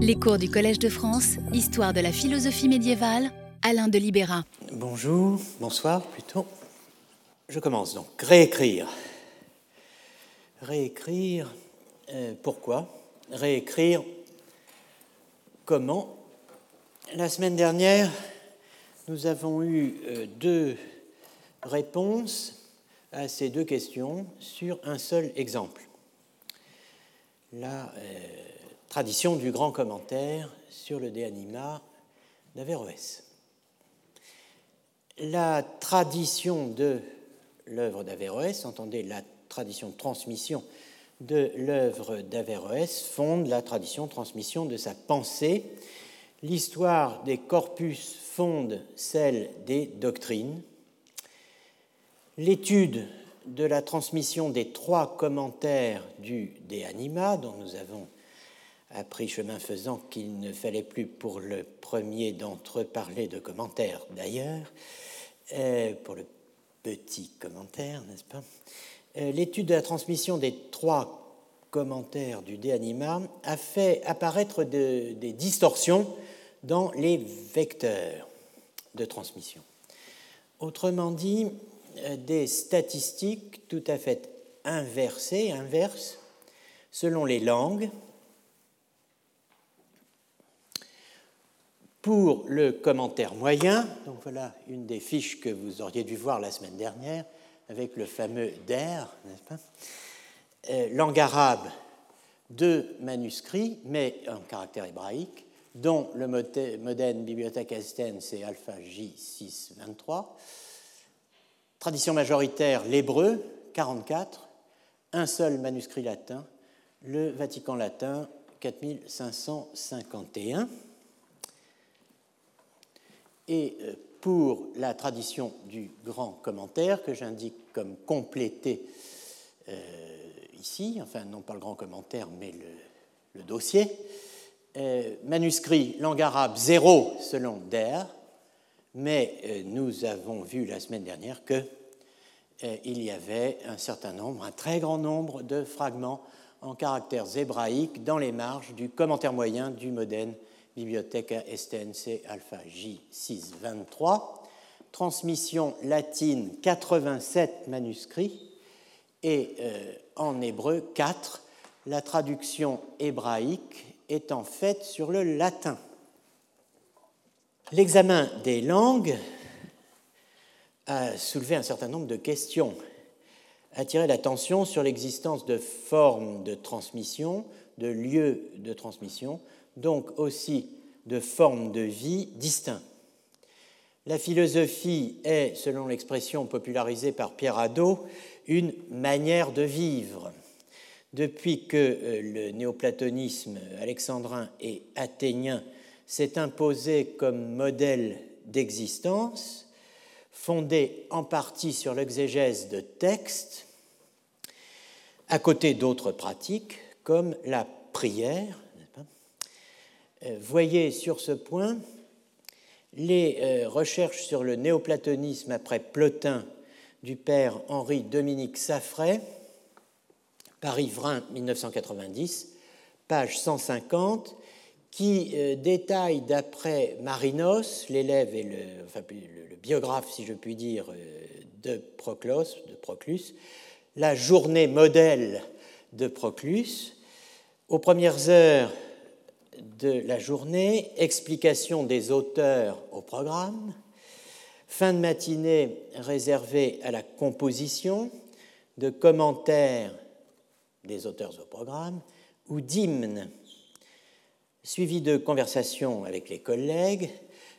Les cours du Collège de France, Histoire de la philosophie médiévale, Alain de Libéra. Bonjour, bonsoir plutôt. Je commence donc. Réécrire. Réécrire, euh, pourquoi? Réécrire comment? La semaine dernière, nous avons eu euh, deux réponses à ces deux questions sur un seul exemple. La euh, tradition du grand commentaire sur le De Anima d'Averroès. La tradition de l'œuvre d'Averroès, entendez la tradition de transmission de l'œuvre d'Averroès, fonde la tradition de transmission de sa pensée. L'histoire des corpus fonde celle des doctrines. L'étude de la transmission des trois commentaires du De Anima, dont nous avons appris chemin faisant qu'il ne fallait plus pour le premier d'entre eux parler de commentaires d'ailleurs, euh, pour le petit commentaire, n'est-ce pas euh, L'étude de la transmission des trois commentaires du De Anima a fait apparaître des distorsions dans les vecteurs de transmission. Autrement dit, euh, des statistiques tout à fait inversées, inverses, selon les langues, pour le commentaire moyen, donc voilà une des fiches que vous auriez dû voir la semaine dernière, avec le fameux DER, n'est-ce pas? Euh, Langue arabe, deux manuscrits, mais en caractère hébraïque, dont le modène Bibliothèque Esten, c'est Alpha J623. Tradition majoritaire, l'hébreu, 44. Un seul manuscrit latin, le Vatican latin, 4551. Et euh, pour la tradition du grand commentaire, que j'indique comme complété euh, ici, enfin non pas le grand commentaire, mais le, dossier, euh, manuscrit langue arabe zéro selon Der, mais nous avons vu la semaine dernière que il y avait un certain nombre, un très grand nombre de fragments en caractères hébraïques dans les marges du commentaire moyen du modène Bibliotheca STNC Alpha J623, transmission latine 87 manuscrits. Et euh, en hébreu 4, la traduction hébraïque étant faite sur le latin. L'examen des langues a soulevé un certain nombre de questions, attiré l'attention sur l'existence de formes de transmission, de lieux de transmission, donc aussi de formes de vie distinctes. La philosophie est, selon l'expression popularisée par Pierre Hadot, une manière de vivre. Depuis que euh, le néoplatonisme alexandrin et athénien s'est imposé comme modèle d'existence, fondé en partie sur l'exégèse de textes, à côté d'autres pratiques comme la prière, voyez sur ce point les euh, recherches sur le néoplatonisme après Plotin du père Henri-Dominique Saffray, Paris-Vrin 1990, page 150, qui euh, détaille d'après Marinos, l'élève et le, biographe, si je puis dire, de Proclus, la journée modèle de Proclus. Aux premières heures de la journée, explication des auteurs au programme, fin de matinée réservée à la composition, de commentaires des auteurs au programme ou d'hymnes, suivi de conversations avec les collègues,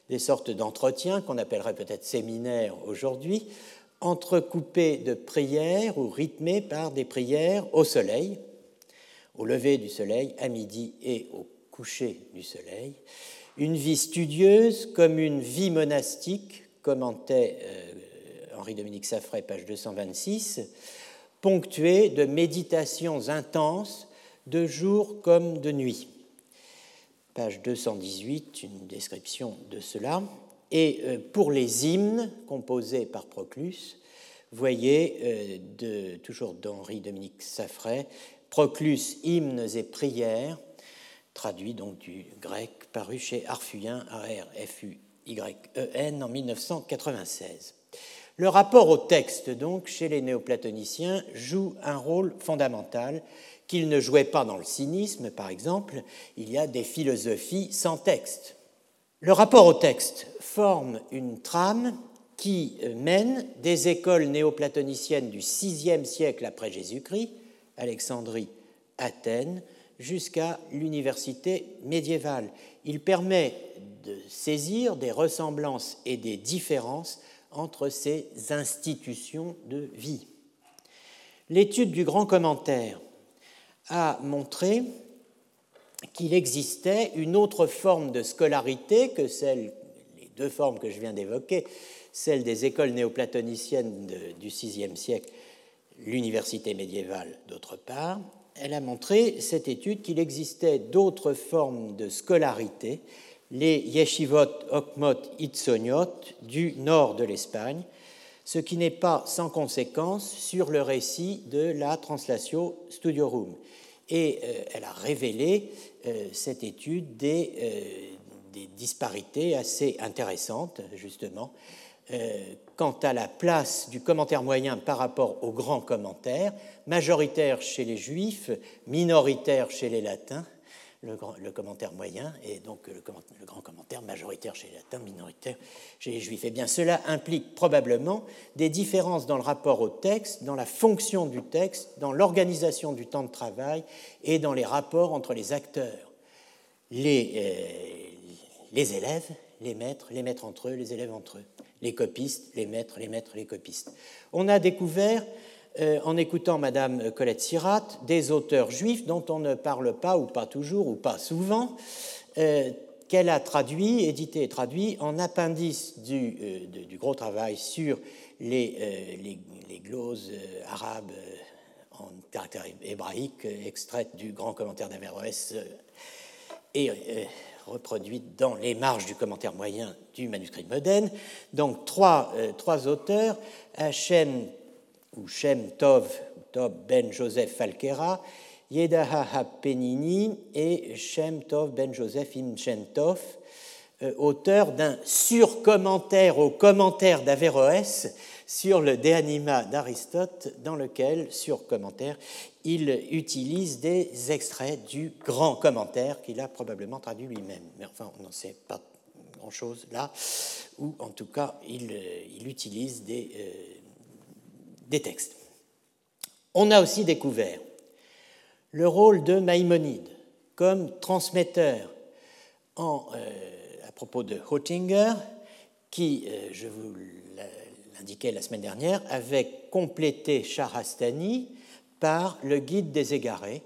des sortes d'entretiens qu'on appellerait peut-être séminaires aujourd'hui, entrecoupés de prières ou rythmés par des prières au soleil, au lever du soleil, à midi et au coucher du soleil, une vie studieuse comme une vie monastique, commentait euh, Henri-Dominique Saffray, page 226, ponctuée de méditations intenses de jour comme de nuit. Page 218, une description de cela. Et euh, pour les hymnes composés par Proclus, voyez, euh, toujours d'Henri-Dominique Saffray, Proclus, hymnes et prières, traduit donc du grec, paru chez Arfuyen, A-R-F-U-Y-E-N, en 1996. Le rapport au texte, donc, chez les néoplatoniciens, joue un rôle fondamental qu'il ne jouait pas dans le cynisme, par exemple. Il y a des philosophies sans texte. Le rapport au texte forme une trame qui mène des écoles néoplatoniciennes du VIe siècle après Jésus-Christ, Alexandrie, Athènes, jusqu'à l'université médiévale. Il permet de saisir des ressemblances et des différences entre ces institutions de vie. L'étude du grand commentaire a montré qu'il existait une autre forme de scolarité que celle, les deux formes que je viens d'évoquer, celle des écoles néoplatoniciennes du VIe siècle, l'université médiévale d'autre part. Elle a montré, cette étude, qu'il existait d'autres formes de scolarité les yeshivot Okmot Itzoniot du nord de l'Espagne, ce qui n'est pas sans conséquence sur le récit de la Translatio Studiorum. Et euh, elle a révélé, euh, cette étude, euh, des, disparités assez intéressantes, justement, quant à la place du commentaire moyen par rapport au grand commentaire, majoritaire chez les juifs, minoritaire chez les latins, le, commentaire moyen et donc le, grand commentaire majoritaire chez les latins, minoritaire chez les juifs. Eh bien, cela implique probablement des différences dans le rapport au texte, dans la fonction du texte, dans l'organisation du temps de travail et dans les rapports entre les acteurs, les, euh, les élèves, les maîtres, les maîtres entre eux, les élèves entre eux, les copistes, les maîtres, les maîtres, les copistes. On a découvert euh, en écoutant Madame Colette Sirat, des auteurs juifs dont on ne parle pas, ou pas toujours, ou pas souvent, euh, qu'elle a traduit, édité et traduit en appendice du, euh, gros travail sur les, les, gloses arabes en caractère hébraïque, extraites du grand commentaire d'Averroès et reproduites dans les marges du commentaire moyen du manuscrit moderne. Donc trois, trois auteurs, Hachem ou Shem Tov, Tov ben Joseph Falkera, Yedaha Penini et Shem Tov ben Joseph Im Shem Tov, euh, auteur d'un surcommentaire au commentaire d'Averroès sur le De Anima d'Aristote, dans lequel, sur commentaire, il utilise des extraits du grand commentaire qu'il a probablement traduit lui-même. Mais enfin, on n'en sait pas grand-chose là, ou en tout cas, il, euh, il utilise des, euh, des textes. On a aussi découvert le rôle de Maïmonide comme transmetteur euh, à propos de Hottinger, qui, je vous l'indiquais la semaine dernière, avait complété Shahrastani par le guide des égarés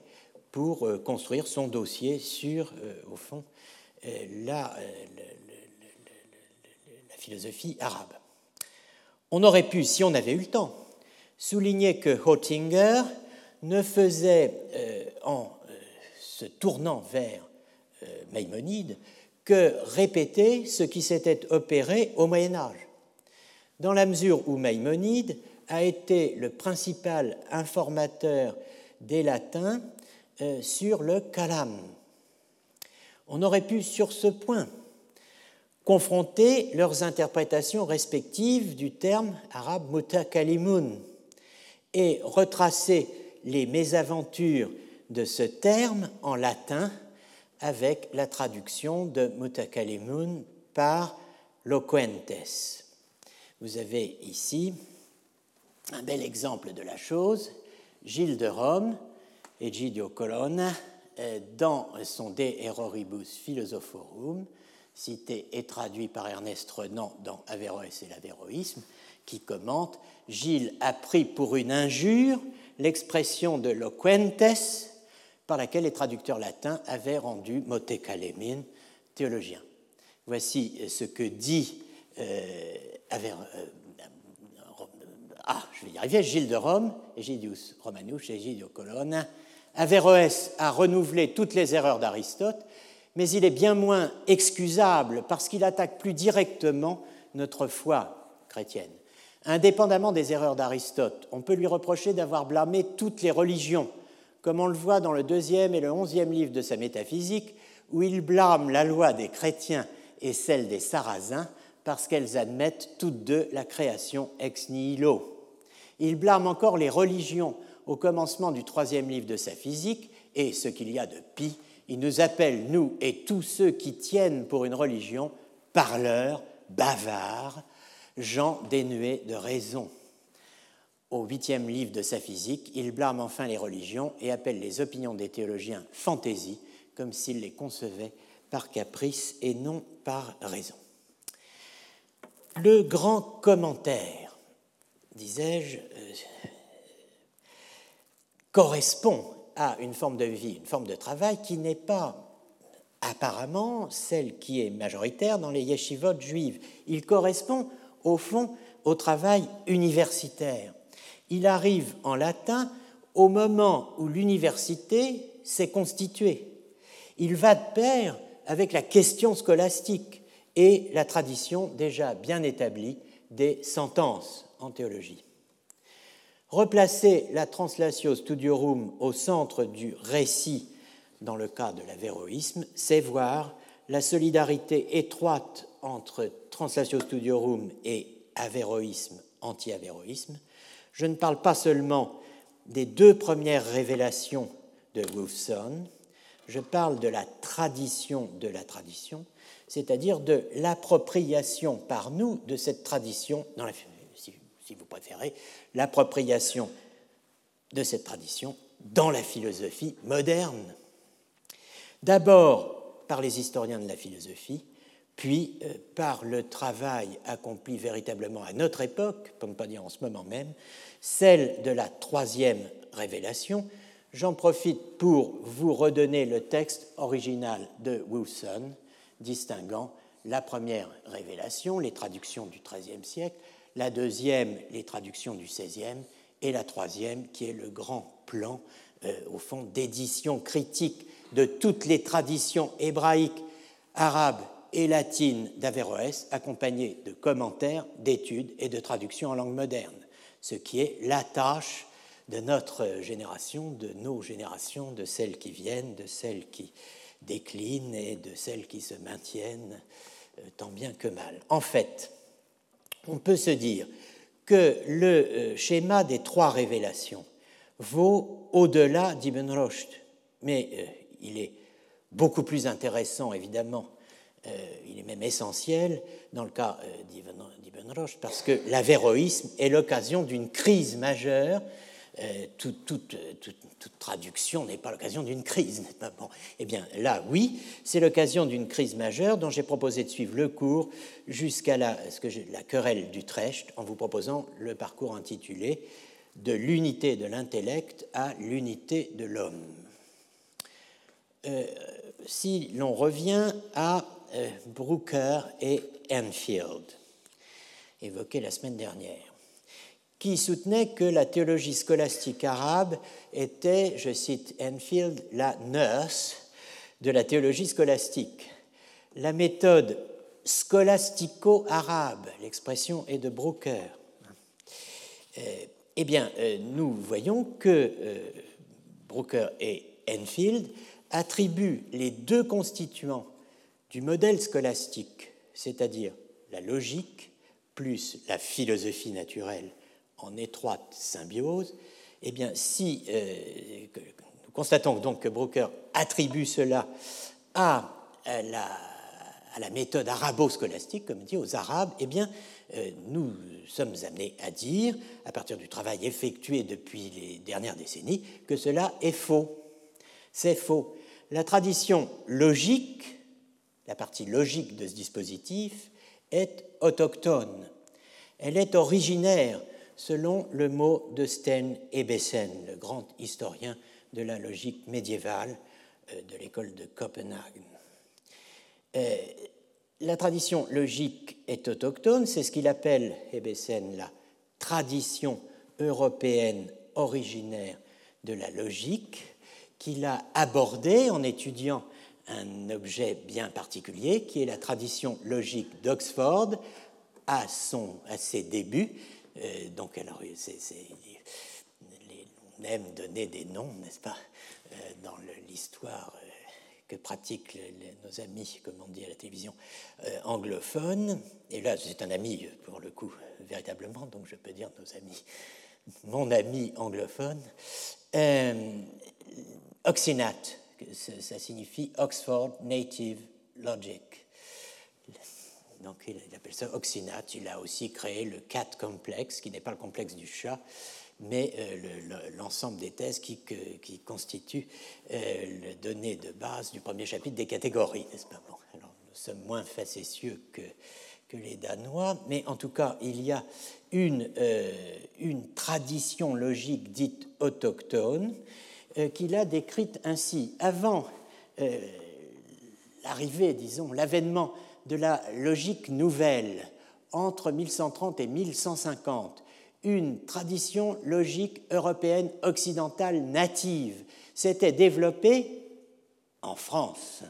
pour euh, construire son dossier sur, au fond, la, la philosophie arabe. On aurait pu, si on avait eu le temps, souligner que Hottinger ne faisait, euh, en euh, se tournant vers euh, Maïmonide, que répéter ce qui s'était opéré au Moyen Âge, dans la mesure où Maïmonide a été le principal informateur des latins sur le kalam. On aurait pu, sur ce point, confronter leurs interprétations respectives du terme arabe mutakalimun, et retracer les mésaventures de ce terme en latin avec la traduction de mutakalimun par loquentes. Vous avez ici un bel exemple de la chose, Gilles de Rome, Egidio Colonna, euh, dans son De Erroribus Philosophorum, cité et traduit par Ernest Renan dans Averroès et l'Averroïsme, qui commente Gilles a pris pour une injure l'expression de loquentes par laquelle les traducteurs latins avaient rendu motecalemin, théologien. Voici ce que dit euh, euh, ah, je vais y arriver, Gilles de Rome, Egidius Romanus, Egidio Colonna. Averroès a renouvelé toutes les erreurs d'Aristote, mais il est bien moins excusable parce qu'il attaque plus directement notre foi chrétienne. Indépendamment des erreurs d'Aristote, on peut lui reprocher d'avoir blâmé toutes les religions comme on le voit dans le deuxième et le onzième livre de sa métaphysique, où il blâme la loi des chrétiens et celle des sarrasins parce qu'elles admettent toutes deux la création ex nihilo. Il blâme encore les religions au commencement du troisième livre de sa physique, et ce qu'il y a de pis, il nous appelle, nous et tous ceux qui tiennent pour une religion, parleurs, bavards, gens dénués de raison. Au huitième livre de sa physique, il blâme enfin les religions et appelle les opinions des théologiens fantaisie, comme s'il les concevait par caprice et non par raison. Le grand commentaire, disais-je, euh, correspond à une forme de vie, une forme de travail qui n'est pas apparemment celle qui est majoritaire dans les yeshivot juives. Il correspond au fond au travail universitaire. Il arrive en latin au moment où l'université s'est constituée. Il va de pair avec la question scolastique et la tradition déjà bien établie des sentences en théologie. Replacer la translatio studiorum au centre du récit dans le cas de l'avéroïsme, c'est voir la solidarité étroite entre translatio studiorum et avéroïsme, anti-avéroïsme. Je ne parle pas seulement des deux premières révélations de Wolfson, je parle de la tradition de la tradition, c'est-à-dire de l'appropriation par nous de cette tradition, dans la, si, si vous préférez, l'appropriation de cette tradition dans la philosophie moderne. D'abord par les historiens de la philosophie, puis euh, par le travail accompli véritablement à notre époque, pour ne pas dire en ce moment même, celle de la troisième révélation. J'en profite pour vous redonner le texte original de Wilson, distinguant la première révélation, les traductions du XIIIe siècle, la deuxième, les traductions du XVIe, et la troisième, qui est le grand plan, euh, au fond, d'édition critique de toutes les traditions hébraïques, arabes et latines d'Averroès, accompagnées de commentaires, d'études et de traductions en langue moderne, ce qui est la tâche de notre génération, de nos générations, de celles qui viennent, de celles qui déclinent et de celles qui se maintiennent euh, tant bien que mal. En fait, on peut se dire que le euh, schéma des trois révélations vaut au-delà d'Ibn Rushd, mais euh, il est beaucoup plus intéressant, évidemment, il est même essentiel dans le cas d'Ibn Rushd, parce que l'avéroïsme est l'occasion d'une crise majeure euh, toute, traduction n'est pas l'occasion d'une crise, Eh bien, là, oui, c'est l'occasion d'une crise majeure dont j'ai proposé de suivre le cours jusqu'à la, la querelle d'Utrecht en vous proposant le parcours intitulé De l'unité de l'intellect à l'unité de l'homme. Euh, si l'on revient à euh, Brooker et Enfield, évoqués la semaine dernière, qui soutenait que la théologie scolastique arabe était, je cite Enfield, la nurse de la théologie scolastique. La méthode scolastico-arabe, l'expression est de Brooker. Euh, eh bien, euh, nous voyons que euh, Brooker et Enfield attribuent les deux constituants du modèle scolastique, c'est-à-dire la logique plus la philosophie naturelle en étroite symbiose, eh bien, si euh, nous constatons donc que Brooker attribue cela à, la, à la, méthode arabo-scolastique, comme dit, aux Arabes, eh bien, euh, nous sommes amenés à dire, à partir du travail effectué depuis les dernières décennies, que cela est faux. C'est faux. La tradition logique, la partie logique de ce dispositif, est autochtone. Elle est originaire selon le mot de Sten Ebesen, le grand historien de la logique médiévale euh, de l'école de Copenhague. Euh, la tradition logique est autochtone, c'est ce qu'il appelle Ebesen la tradition européenne originaire de la logique, qu'il a abordée en étudiant un objet bien particulier, qui est la tradition logique d'Oxford à, à ses débuts, euh, donc, alors, aime donner des noms, n'est-ce pas, dans l'histoire que pratiquent nos amis, comme on dit à la télévision, anglophones. Et là, c'est un ami, pour le coup, véritablement, donc je peux dire nos amis, mon ami anglophone. Oxinat, ça signifie Oxford Native Logic. Donc il appelle ça Oxinat. Il a aussi créé le cat complex, qui n'est pas le complexe du chat, mais euh, l'ensemble des thèses qui, constituent euh, le donné de base du premier chapitre des catégories, n'est-ce pas? Bon, alors, Nous sommes moins facétieux que, les Danois, mais en tout cas, il y a une, euh, une tradition logique dite autochtone qu'il a décrite ainsi. Avant l'arrivée, disons, l'avènement de la logique nouvelle entre 1130 et 1150, une tradition logique européenne occidentale native s'était développée en France.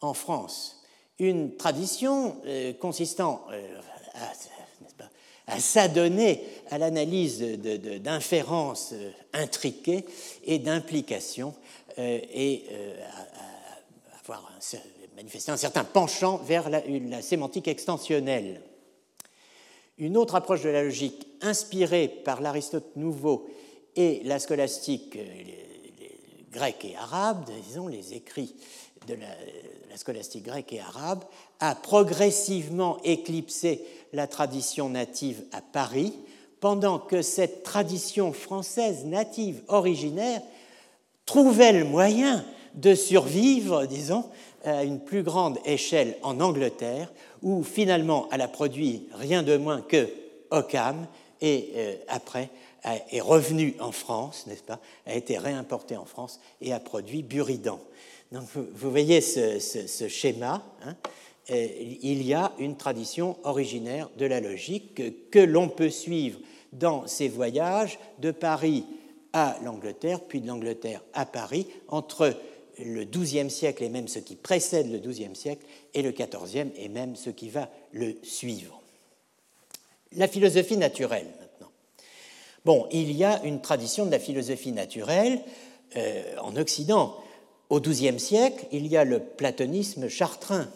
En France, une tradition euh, consistant euh, à, s'adonner à l'analyse d'inférences euh, intriquées et d'implications et à, avoir un, un certain penchant vers la, sémantique extensionnelle. Une autre approche de la logique, inspirée par l'Aristote nouveau et la scolastique euh, grecque et arabe, disons les écrits de la, la, scolastique grecque et arabe, a progressivement éclipsé la tradition native à Paris, pendant que cette tradition française native originaire trouvait le moyen de survivre, disons, à une plus grande échelle en Angleterre, où finalement elle a produit rien de moins que Occam, et euh, après est revenu en France, n'est-ce pas, a été réimporté en France et a produit Buridan. Donc vous, voyez ce, schéma. Hein, il y a une tradition originaire de la logique que l'on peut suivre dans ses voyages de Paris à l'Angleterre, puis de l'Angleterre à Paris, entre le XIIe siècle et même ce qui précède le XIIe siècle, et le XIVe et même ce qui va le suivre. La philosophie naturelle, maintenant. Bon, il y a une tradition de la philosophie naturelle euh, en Occident. Au XIIe siècle, il y a le platonisme chartrain.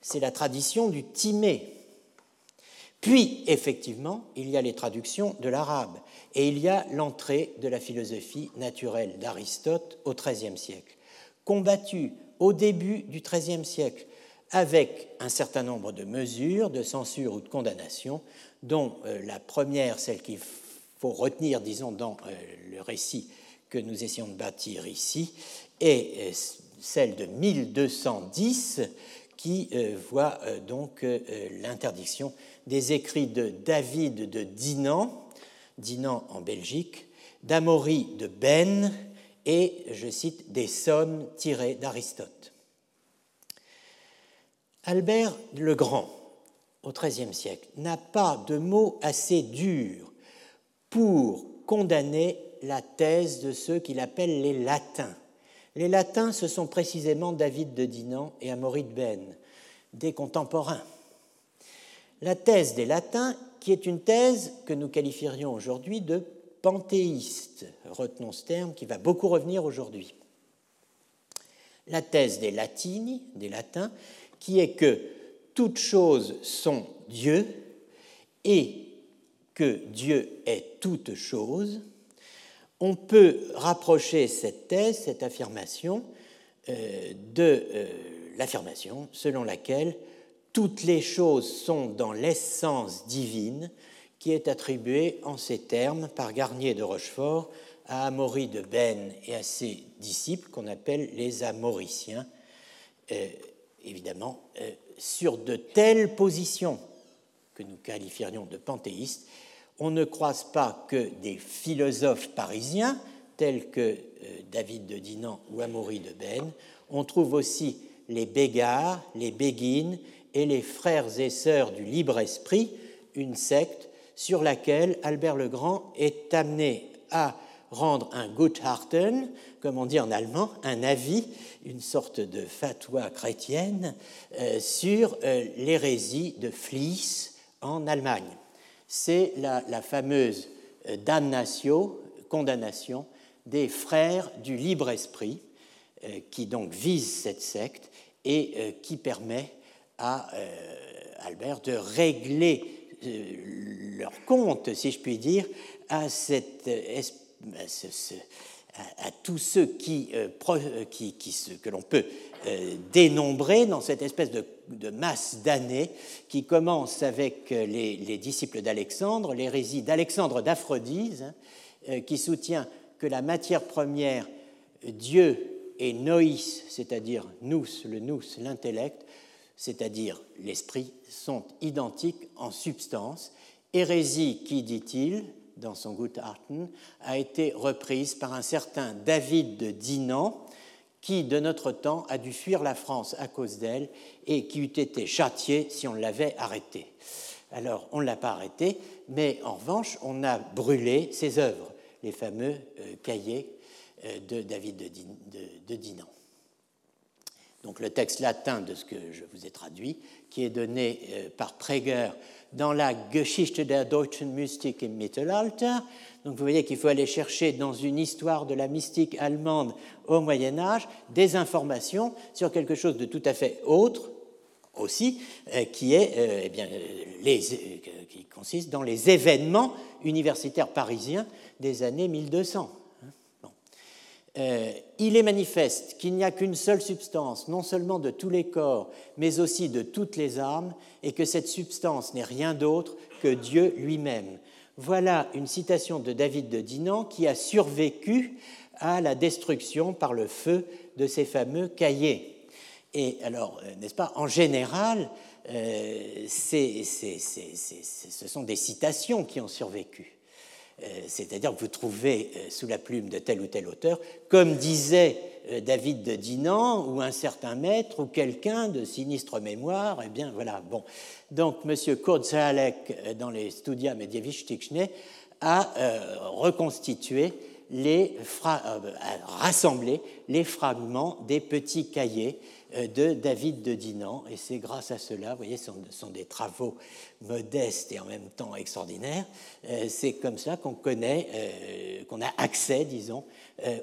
C'est la tradition du Timée. Puis, effectivement, il y a les traductions de l'arabe et il y a l'entrée de la philosophie naturelle d'Aristote au XIIIe siècle combattu au début du XIIIe siècle avec un certain nombre de mesures de censure ou de condamnation, dont euh, la première, celle qu'il faut retenir, disons, dans euh, le récit que nous essayons de bâtir ici, est euh, celle de 1210, qui voit donc l'interdiction des écrits de David de Dinan, Dinan en Belgique, d'Amory de Ben et, je cite, des sommes tirées d'Aristote. Albert le Grand, au XIIIe siècle, n'a pas de mots assez durs pour condamner la thèse de ceux qu'il appelle les latins. Les latins, ce sont précisément David de Dinan et Amaury de Ben, des contemporains. La thèse des latins, qui est une thèse que nous qualifierions aujourd'hui de panthéiste, retenons ce terme qui va beaucoup revenir aujourd'hui. La thèse des latini, des latins, qui est que toutes choses sont Dieu et que Dieu est toute chose, on peut rapprocher cette thèse, cette affirmation, euh, de euh, l'affirmation selon laquelle toutes les choses sont dans l'essence divine, qui est attribué en ces termes par Garnier de Rochefort à Amaury de Ben et à ses disciples qu'on appelle les Amoriciens, euh, évidemment, euh, sur de telles positions que nous qualifierions de panthéistes, on ne croise pas que des philosophes parisiens tels que euh, David de Dinan ou Amaury de Ben, on trouve aussi les Bégards, les Béguines et les frères et sœurs du libre esprit, une secte sur laquelle Albert le Grand est amené à rendre un Gutharten, comme on dit en allemand, un avis, une sorte de fatwa chrétienne euh, sur euh, l'hérésie de Flies en Allemagne. C'est la, fameuse euh, damnatio condamnation des frères du libre esprit, qui donc vise cette secte et qui permet à Albert de régler leur compte, si je puis dire, à, tous ceux qui, qui, qui que l'on peut dénombrer dans cette espèce de, masse d'années qui commence avec les, les disciples d'Alexandre, l'hérésie d'Alexandre d'Aphrodise, hein, qui soutient que la matière première, Dieu et noïs, c'est-à-dire nous, le nous, l'intellect, c'est-à-dire l'esprit, sont identiques en substance. Hérésie qui, dit-il, dans son Gutachten, a été reprise par un certain David de Dinan, qui, de notre temps, a dû fuir la France à cause d'elle et qui eût été châtié si on l'avait arrêté. Alors, on ne l'a pas arrêté, mais en revanche, on a brûlé ses œuvres, les fameux euh, cahiers euh, de David de, Dinan. Donc le texte latin de ce que je vous ai traduit, qui est donné euh, par Prager dans la Geschichte der deutschen Mystik im Mittelalter. Donc vous voyez qu'il faut aller chercher dans une histoire de la mystique allemande au Moyen Âge des informations sur quelque chose de tout à fait autre aussi, euh, qui est eh bien, les, qui consiste dans les événements universitaires parisiens des années 1200. Euh, il est manifeste qu'il n'y a qu'une seule substance, non seulement de tous les corps, mais aussi de toutes les âmes, et que cette substance n'est rien d'autre que Dieu lui-même. Voilà une citation de David de Dinan qui a survécu à la destruction par le feu de ces fameux cahiers. Et alors, euh, n'est-ce pas, en général, euh, ce sont des citations qui ont survécu. Euh, c'est-à-dire que vous trouvez euh, sous la plume de tel ou tel auteur, comme disait euh, David de Dinan ou un certain maître ou quelqu'un de sinistre mémoire, eh bien voilà, bon. Donc M. Kurzalek, dans les Studia Medievistichne, a reconstitué les rassemblé les fragments des petits cahiers de David de Dinan. Et c'est grâce à cela, vous voyez, ce sont, des travaux modestes et en même temps extraordinaires. Euh, c'est comme ça qu'on connaît, euh, qu'on a accès, disons,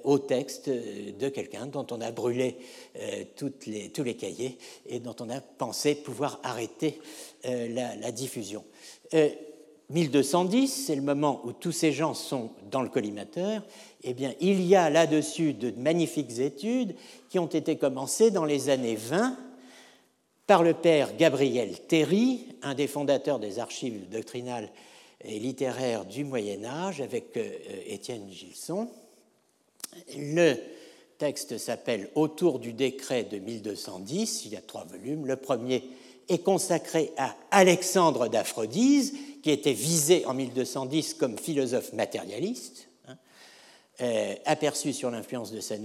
au texte de quelqu'un dont on a brûlé les, tous les cahiers et dont on a pensé pouvoir arrêter la, la diffusion. 1210, c'est le moment où tous ces gens sont dans le collimateur, eh bien, il y a là-dessus de magnifiques études qui ont été commencées dans les années 20 par le père Gabriel Terry, un des fondateurs des archives doctrinales et littéraires du Moyen Âge, avec euh, Étienne Gilson. Le texte s'appelle Autour du décret de 1210, il y a trois volumes. Le premier est consacré à Alexandre d'Aphrodise, qui était visé en 1210 comme philosophe matérialiste, hein, euh, aperçu sur l'influence de sa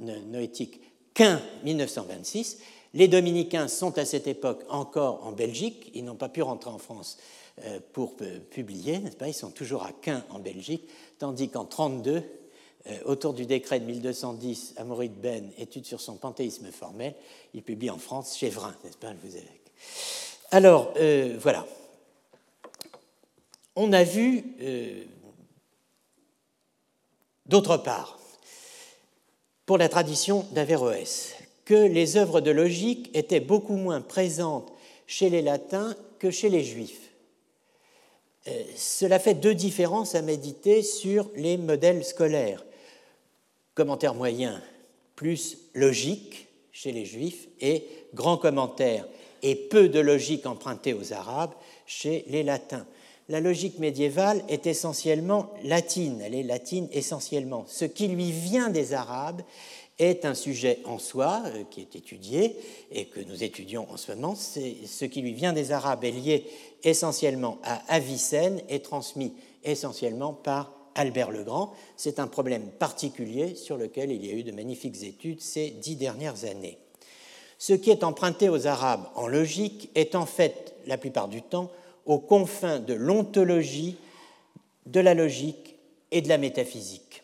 noétique qu'en 1926. Les dominicains sont à cette époque encore en Belgique, ils n'ont pas pu rentrer en France euh, pour euh, publier, n'est-ce pas? Ils sont toujours à Caen en Belgique, tandis qu'en 1932, autour du décret de 1210, Amaury Ben, étude sur son panthéisme formel, il publie en France chez Vrin, n'est-ce pas? Alors, voilà. On a vu, euh, d'autre part, pour la tradition d'Averroès, que les œuvres de logique étaient beaucoup moins présentes chez les latins que chez les juifs. Euh, cela fait deux différences à méditer sur les modèles scolaires. Commentaire moyen plus logique chez les juifs et grand commentaire et peu de logique empruntée aux arabes chez les latins la logique médiévale est essentiellement latine, elle est latine essentiellement. Ce qui lui vient des Arabes est un sujet en soi euh, qui est étudié et que nous étudions en ce moment. Ce qui lui vient des Arabes est lié essentiellement à Avicenne et transmis essentiellement par Albert le Grand. C'est un problème particulier sur lequel il y a eu de magnifiques études ces dix dernières années. Ce qui est emprunté aux Arabes en logique est en fait, la plupart du temps, aux confins de l'ontologie, de la logique et de la métaphysique.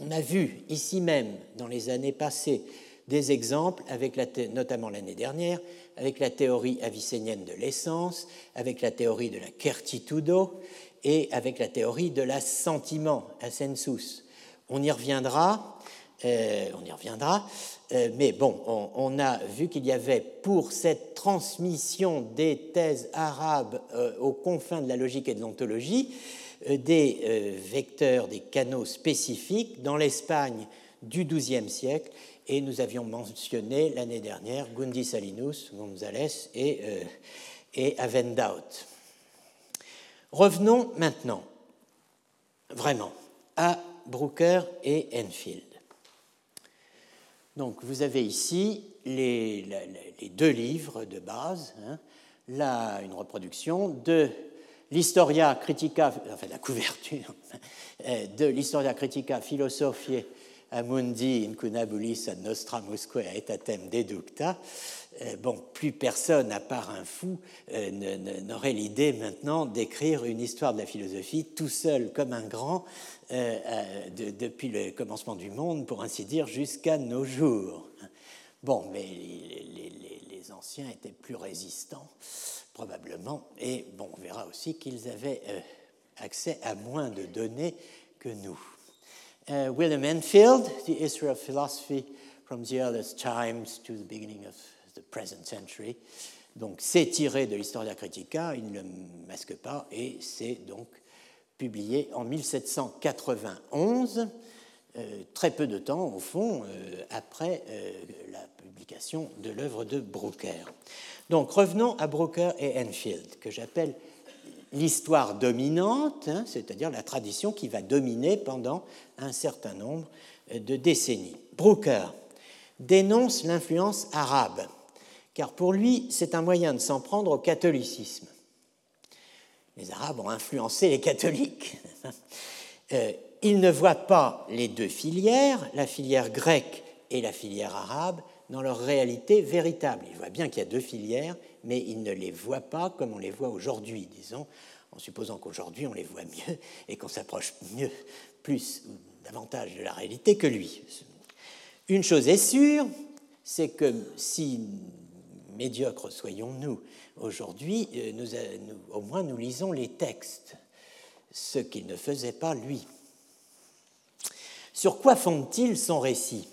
On a vu ici même, dans les années passées, des exemples, avec notamment l'année dernière, avec la théorie avicénienne de l'essence, avec la théorie de la certitudo et avec la théorie de l'assentiment, assensus. On y reviendra, euh, on y reviendra, euh, mais bon, on, a vu qu'il y avait pour cette transmission des thèses arabes euh, aux confins de la logique et de l'ontologie des vecteurs, des canaux spécifiques dans l'Espagne du XIIe siècle, et nous avions mentionné l'année dernière Gundi Salinus, González et, et Avendaut. Revenons maintenant, vraiment, à Brooker et Enfield. Donc vous avez ici les, deux livres de base, hein. là une reproduction de l'Historia Critica, enfin la couverture euh, de l'Historia Critica Philosophiae Amundi incunabulis ad nostra musque etatem deducta. Euh, bon, plus personne, à part un fou, euh, n'aurait l'idée maintenant d'écrire une histoire de la philosophie tout seul comme un grand depuis le commencement du monde, pour ainsi dire, jusqu'à nos jours. Bon, mais les, anciens étaient plus résistants, probablement, et bon, on verra aussi qu'ils avaient accès à moins de données que nous. William Enfield, The History of Philosophy from the Earliest Times to the Beginning of Present Century. Donc, c'est tiré de l'Historia Critica, il ne le masque pas, et c'est donc publié en 1791, euh, très peu de temps, au fond, euh, après euh, la publication de l'œuvre de Brooker. Donc, revenons à Brooker et Enfield, que j'appelle l'histoire dominante, hein, c'est-à-dire la tradition qui va dominer pendant un certain nombre de décennies. Brooker dénonce l'influence arabe, car pour lui, c'est un moyen de s'en prendre au catholicisme. Les Arabes ont influencé les catholiques. Euh, il ne voit pas les deux filières, la filière grecque et la filière arabe, dans leur réalité véritable. Il voit bien qu'il y a deux filières, mais il ne les voit pas comme on les voit aujourd'hui, disons, en supposant qu'aujourd'hui on les voit mieux et qu'on s'approche mieux, plus ou davantage de la réalité que lui. Une chose est sûre, c'est que si médiocres soyons-nous aujourd'hui, euh, nous, au moins nous lisons les textes, ce qu'il ne faisait pas lui. Sur quoi fonde-t-il son récit?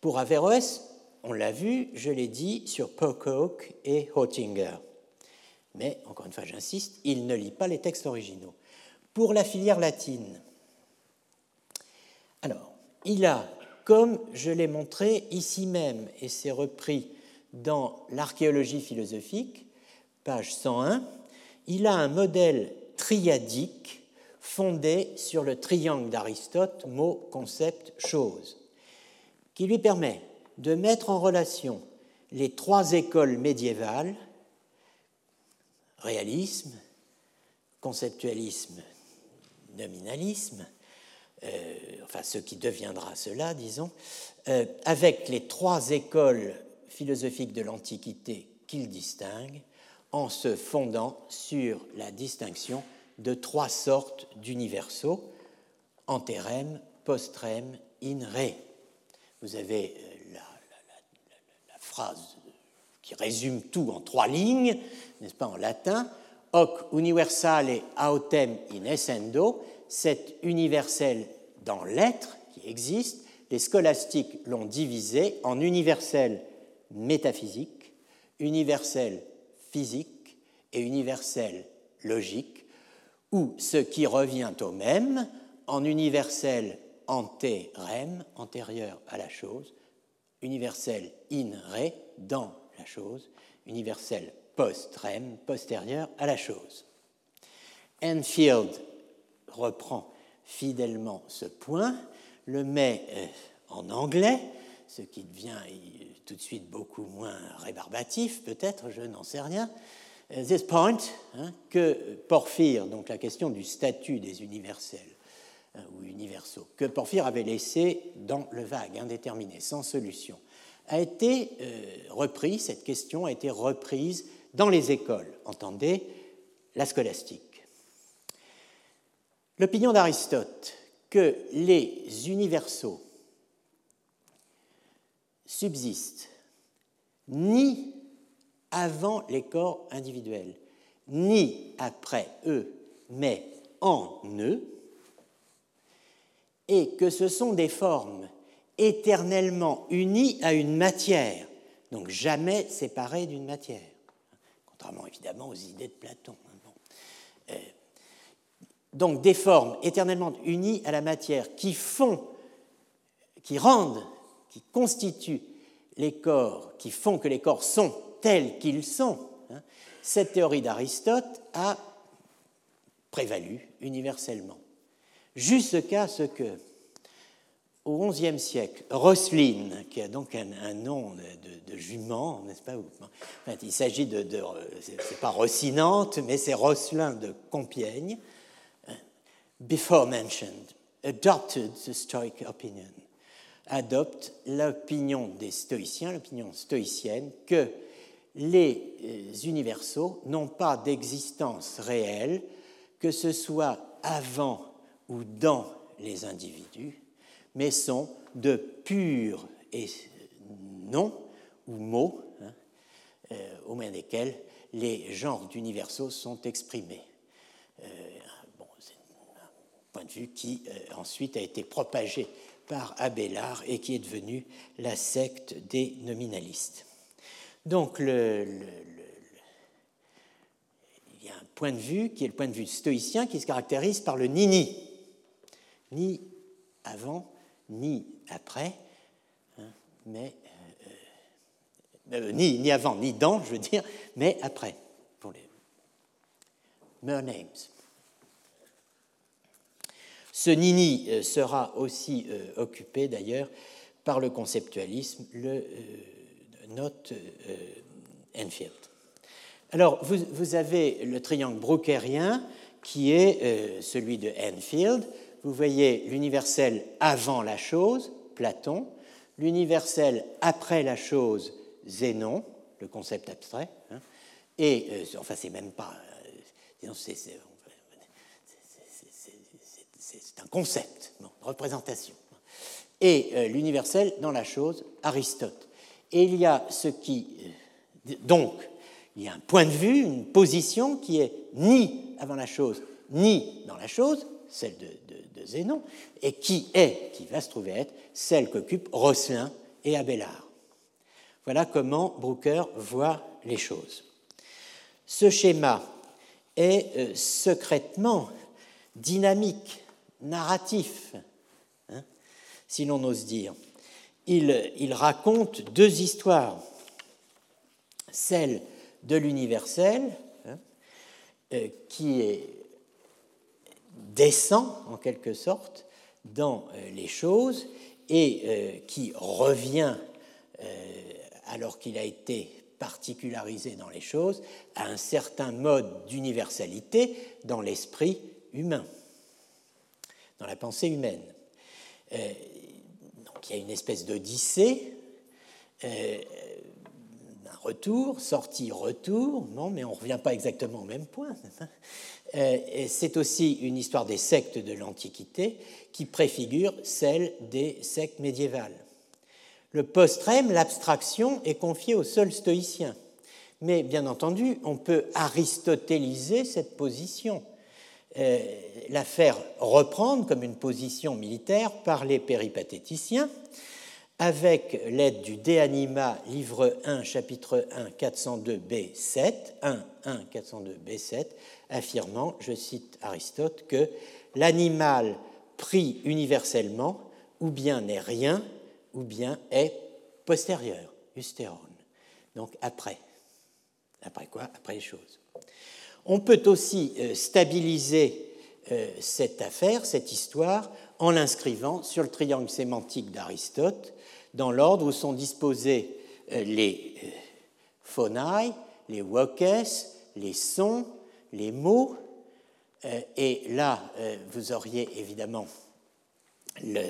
Pour Averroès, on l'a vu, je l'ai dit, sur Pocock et Hottinger. Mais, encore une fois, j'insiste, il ne lit pas les textes originaux. Pour la filière latine, alors, il a, comme je l'ai montré ici même, et c'est repris dans l'archéologie philosophique, page 101, il a un modèle triadique fondé sur le triangle d'Aristote, mot, concept, chose, qui lui permet de mettre en relation les trois écoles médiévales, réalisme, conceptualisme, nominalisme, euh, enfin ce qui deviendra cela, disons, euh, avec les trois écoles philosophiques de l'Antiquité qu'il distingue, en se fondant sur la distinction de trois sortes d'universaux, anterem, postrem, in re. Vous avez euh, phrase qui résume tout en trois lignes, n'est-ce pas, en latin, hoc universale autem in essendo, cet universel dans l'être qui existe, les scolastiques l'ont divisé en universel métaphysique, universel physique et universel logique, ou ce qui revient au même en universel ante-rem, antérieur à la chose, universel in re, dans la chose, universel post rem, postérieur à la chose. Enfield reprend fidèlement ce point, le met euh, en anglais, ce qui devient tout de suite beaucoup moins rébarbatif, peut-être, je n'en sais rien. Euh, this point, hein, que Porphyre, donc la question du statut des universels, euh, ou universaux, que Porphyre avait laissé dans le vague, indéterminé, sans solution, a été euh, repris, cette question a été reprise dans les écoles, entendez, la scolastique. L'opinion d'Aristote que les universaux subsiste ni avant les corps individuels, ni après eux, mais en eux, et que ce sont des formes éternellement unies à une matière, donc jamais séparées d'une matière, contrairement évidemment aux idées de Platon. Hein, euh, donc des formes éternellement unies à la matière qui font, qui rendent, qui constituent les corps, qui font que les corps sont tels qu'ils sont. Hein, cette théorie d'Aristote a prévalu universellement. Jusqu'à ce que, au XIe siècle, Roselyne, qui a donc un, nom de, jument, n'est-ce pas Il s'agit de, de c'est pas Rossinante, mais c'est Rosselin de Compiègne, before mentioned, adopted the Stoic opinion, adopte l'opinion des stoïciens, l'opinion stoïcienne, que les euh, universaux n'ont pas d'existence réelle, que ce soit avant ou dans les individus, mais sont de purs et noms ou mots, hein, euh, au moyen desquels les genres d'universaux sont exprimés. Euh, c'est un point de vue qui ensuite a été propagé par Abélard et qui est devenu la secte des nominalistes. Donc, le, il y a un point de vue qui est le point de vue stoïcien qui se caractérise par le ni-ni. Ni avant, ni après, hein, mais euh, euh, ni, ni, avant, ni dans, je veux dire, mais après, pour names. Ce nini euh, sera aussi occupé d'ailleurs par le conceptualisme, le note euh, Enfield. Alors, vous, avez le triangle brookérien qui est euh, celui de Enfield. Vous voyez l'universel avant la chose, Platon, l'universel après la chose, Zénon, le concept abstrait, hein. et euh, enfin, c'est même pas. Concept, représentation. Et l'universel dans la chose, Aristote. Et il y a ce qui. Donc, il y a un point de vue, une position qui est ni avant la chose, ni dans la chose, celle de, Zénon, et qui est, qui va se trouver être, celle qu'occupent Rosselin et Abélard. Voilà comment Brooker voit les choses. Ce schéma est euh, secrètement dynamique, narratif, hein, si l'on ose dire il, raconte deux histoires. Celle de l'universel, hein, euh, qui est, descend en quelque sorte dans euh, les choses et euh, qui revient, alors qu'il a été particularisé dans les choses, à un certain mode d'universalité dans l'esprit humain, dans la pensée humaine il y a une espèce d'odyssée, euh, un retour, sortie, retour, non, mais on ne revient pas exactement au même point. Euh, c'est aussi une histoire des sectes de l'Antiquité qui préfigure celle des sectes médiévales. Le postrème, l'abstraction, est confiée au seul stoïcien. Mais bien entendu, on peut aristotéliser cette position euh, la faire reprendre comme une position militaire par les péripatéticiens, avec l'aide du De Anima, livre 1, chapitre 1, 402b7, 1, 1, 402b7, affirmant, je cite Aristote, que l'animal pris universellement ou bien n'est rien, ou bien est postérieur, ustéron. Donc après. Après quoi? Après les choses. On peut aussi euh, stabiliser euh, cette affaire, cette histoire, en l'inscrivant sur le triangle sémantique d'Aristote, dans l'ordre où sont disposés euh, les phonae, les wokes, les sons, les mots. Et là, vous auriez évidemment le,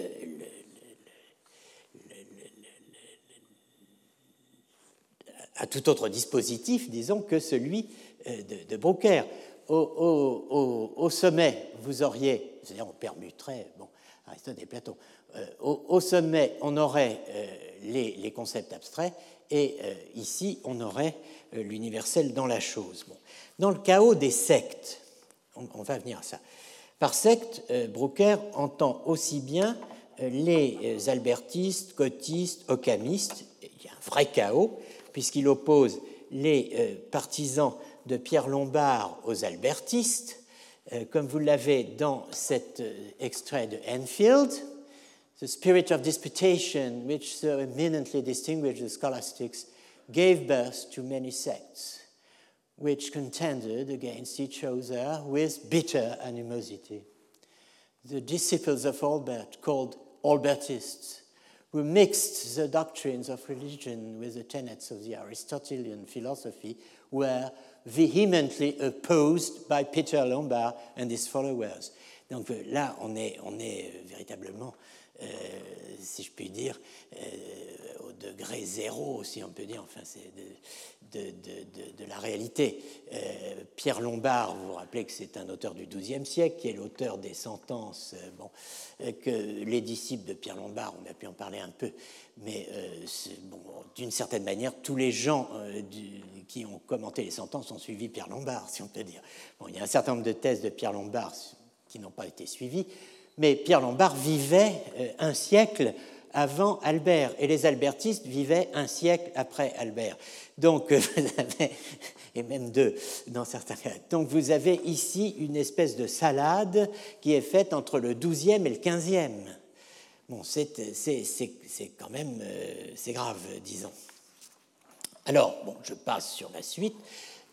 à tout autre dispositif, disons, que celui euh, de, de Au, sommet, vous auriez, on permuterait, bon, Aristote et Platon. Au, sommet, on aurait les, concepts abstraits, et ici, on aurait l'universel dans la chose. Dans le chaos des sectes, on, va venir à ça. Par secte, Brooker entend aussi bien les albertistes, cotistes, occamistes, il y a un vrai chaos, puisqu'il oppose les partisans de Pierre Lombard aux albertistes, euh, comme vous l'avez dans cet euh, extrait de Enfield, The spirit of disputation, which so eminently distinguished the scholastics, gave birth to many sects, which contended against each other with bitter animosity. The disciples of Albert, called Albertists, who mixed the doctrines of religion with the tenets of the Aristotelian philosophy, were vehemently opposed by Peter Lombard and his followers. Donc là, on est, on est véritablement, euh, si je puis dire, euh, au degré zéro, si on peut dire, enfin, c'est de, la réalité. Euh, Pierre Lombard, vous vous rappelez que c'est un auteur du XIIe siècle, qui est l'auteur des sentences, bon, que les disciples de Pierre Lombard, on a pu en parler un peu, mais bon, d'une certaine manière, tous les gens qui ont commenté les sentences ont suivi Pierre Lombard, si on peut dire. Bon, il y a un certain nombre de thèses de Pierre Lombard qui n'ont pas été suivies, mais Pierre Lombard vivait euh, un siècle avant Albert, et les albertistes vivaient un siècle après Albert. Donc, vous avez, et même deux dans certains cas. Donc, vous avez ici une espèce de salade qui est faite entre le 12e et le 15e. Bon, c'est quand même, euh, c'est grave, disons. Alors, bon, je passe sur la suite.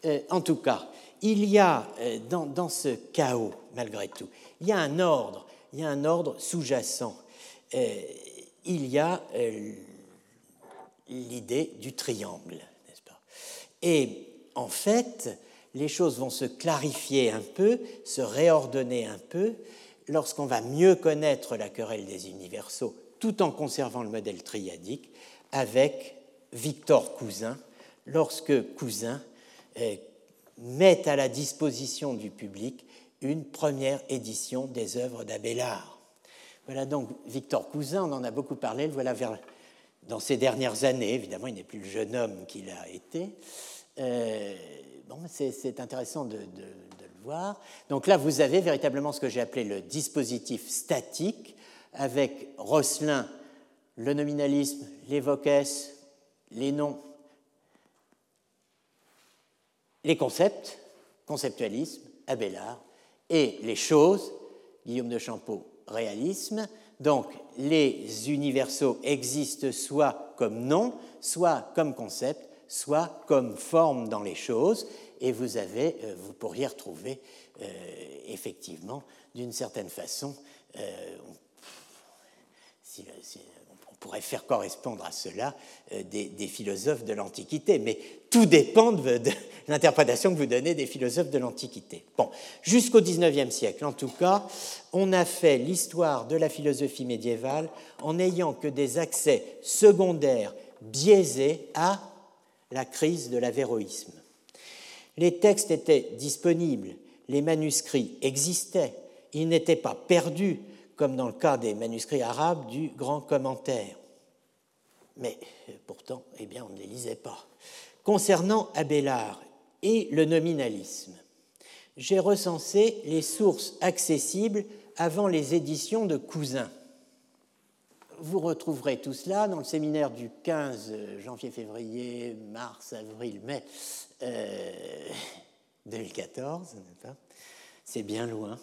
Euh, en tout cas, il y a euh, dans, ce chaos, malgré tout, il y a un ordre, il y a un ordre sous-jacent. Euh, il y a l'idée du triangle, n'est-ce pas? Et en fait, les choses vont se clarifier un peu, se réordonner un peu, lorsqu'on va mieux connaître la querelle des universaux, tout en conservant le modèle triadique, avec Victor Cousin, lorsque Cousin euh, met à la disposition du public une première édition des œuvres d'Abélard. Voilà donc Victor Cousin, on en a beaucoup parlé, le voilà dans ces dernières années, évidemment il n'est plus le jeune homme qu'il a été. Euh, bon, c'est intéressant de, le voir. Donc là, vous avez véritablement ce que j'ai appelé le dispositif statique, avec Rosselin, le nominalisme, les les noms, les concepts, conceptualisme, Abélard, et les choses, Guillaume de Champeau, réalisme. Donc les universaux existent soit comme nom, soit comme concept, soit comme forme dans les choses, et vous, avez, euh, vous pourriez retrouver euh, effectivement, d'une certaine façon, euh, pourrait faire correspondre à cela euh, des, philosophes de l'Antiquité, mais tout dépend de, l'interprétation que vous donnez des philosophes de l'Antiquité. Bon, jusqu'au XIXe siècle, en tout cas, on a fait l'histoire de la philosophie médiévale en n'ayant que des accès secondaires biaisés à la crise de l'avéroïsme. Les textes étaient disponibles, les manuscrits existaient, ils n'étaient pas perdus comme dans le cas des manuscrits arabes du grand commentaire. Mais pourtant, eh bien, on ne les lisait pas. Concernant Abélard et le nominalisme, j'ai recensé les sources accessibles avant les éditions de Cousin. Vous retrouverez tout cela dans le séminaire du 15 janvier, février, mars, avril, mai 2014. Euh, C'est bien loin.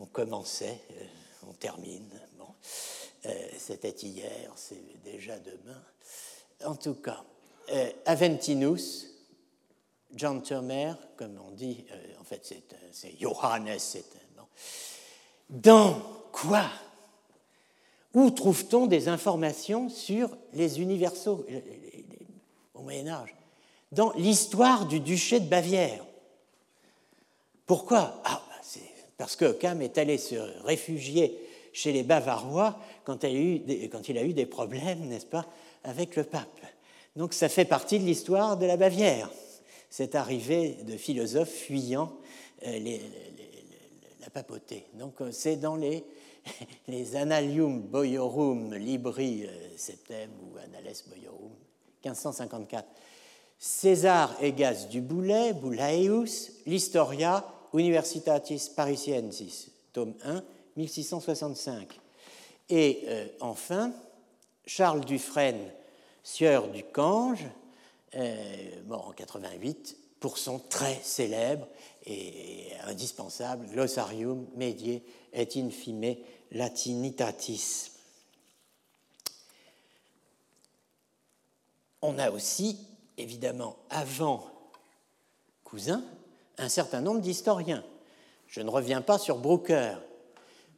On commençait. Euh, on termine. Bon. Euh, c'était hier, c'est déjà demain. En tout cas, euh, Aventinus, John Turmer, comme on dit, euh, en fait c'est Johannes. Bon. Dans quoi Où trouve-t-on des informations sur les universaux au Moyen Âge? Dans l'histoire du duché de Bavière. Pourquoi? Ah, parce que Occam est allé se réfugier chez les Bavarois quand, il a eu des problèmes, n'est-ce pas, avec le pape. Donc ça fait partie de l'histoire de la Bavière, cette arrivée de philosophes fuyant euh, la papauté. Donc euh, c'est dans les les Annalium Boiorum Libri euh, Septem ou Annales Boiorum, 1554. César Egas du Boulet, Boulaeus, l'Historia Universitatis Parisiensis, tome 1, 1665. Et euh, enfin, Charles Dufresne, sieur du Cange, euh, mort en 88, pour son très célèbre et indispensable Glossarium Medie et Infime Latinitatis. On a aussi, évidemment, avant Cousin, un certain nombre d'historiens. Je ne reviens pas sur Brooker,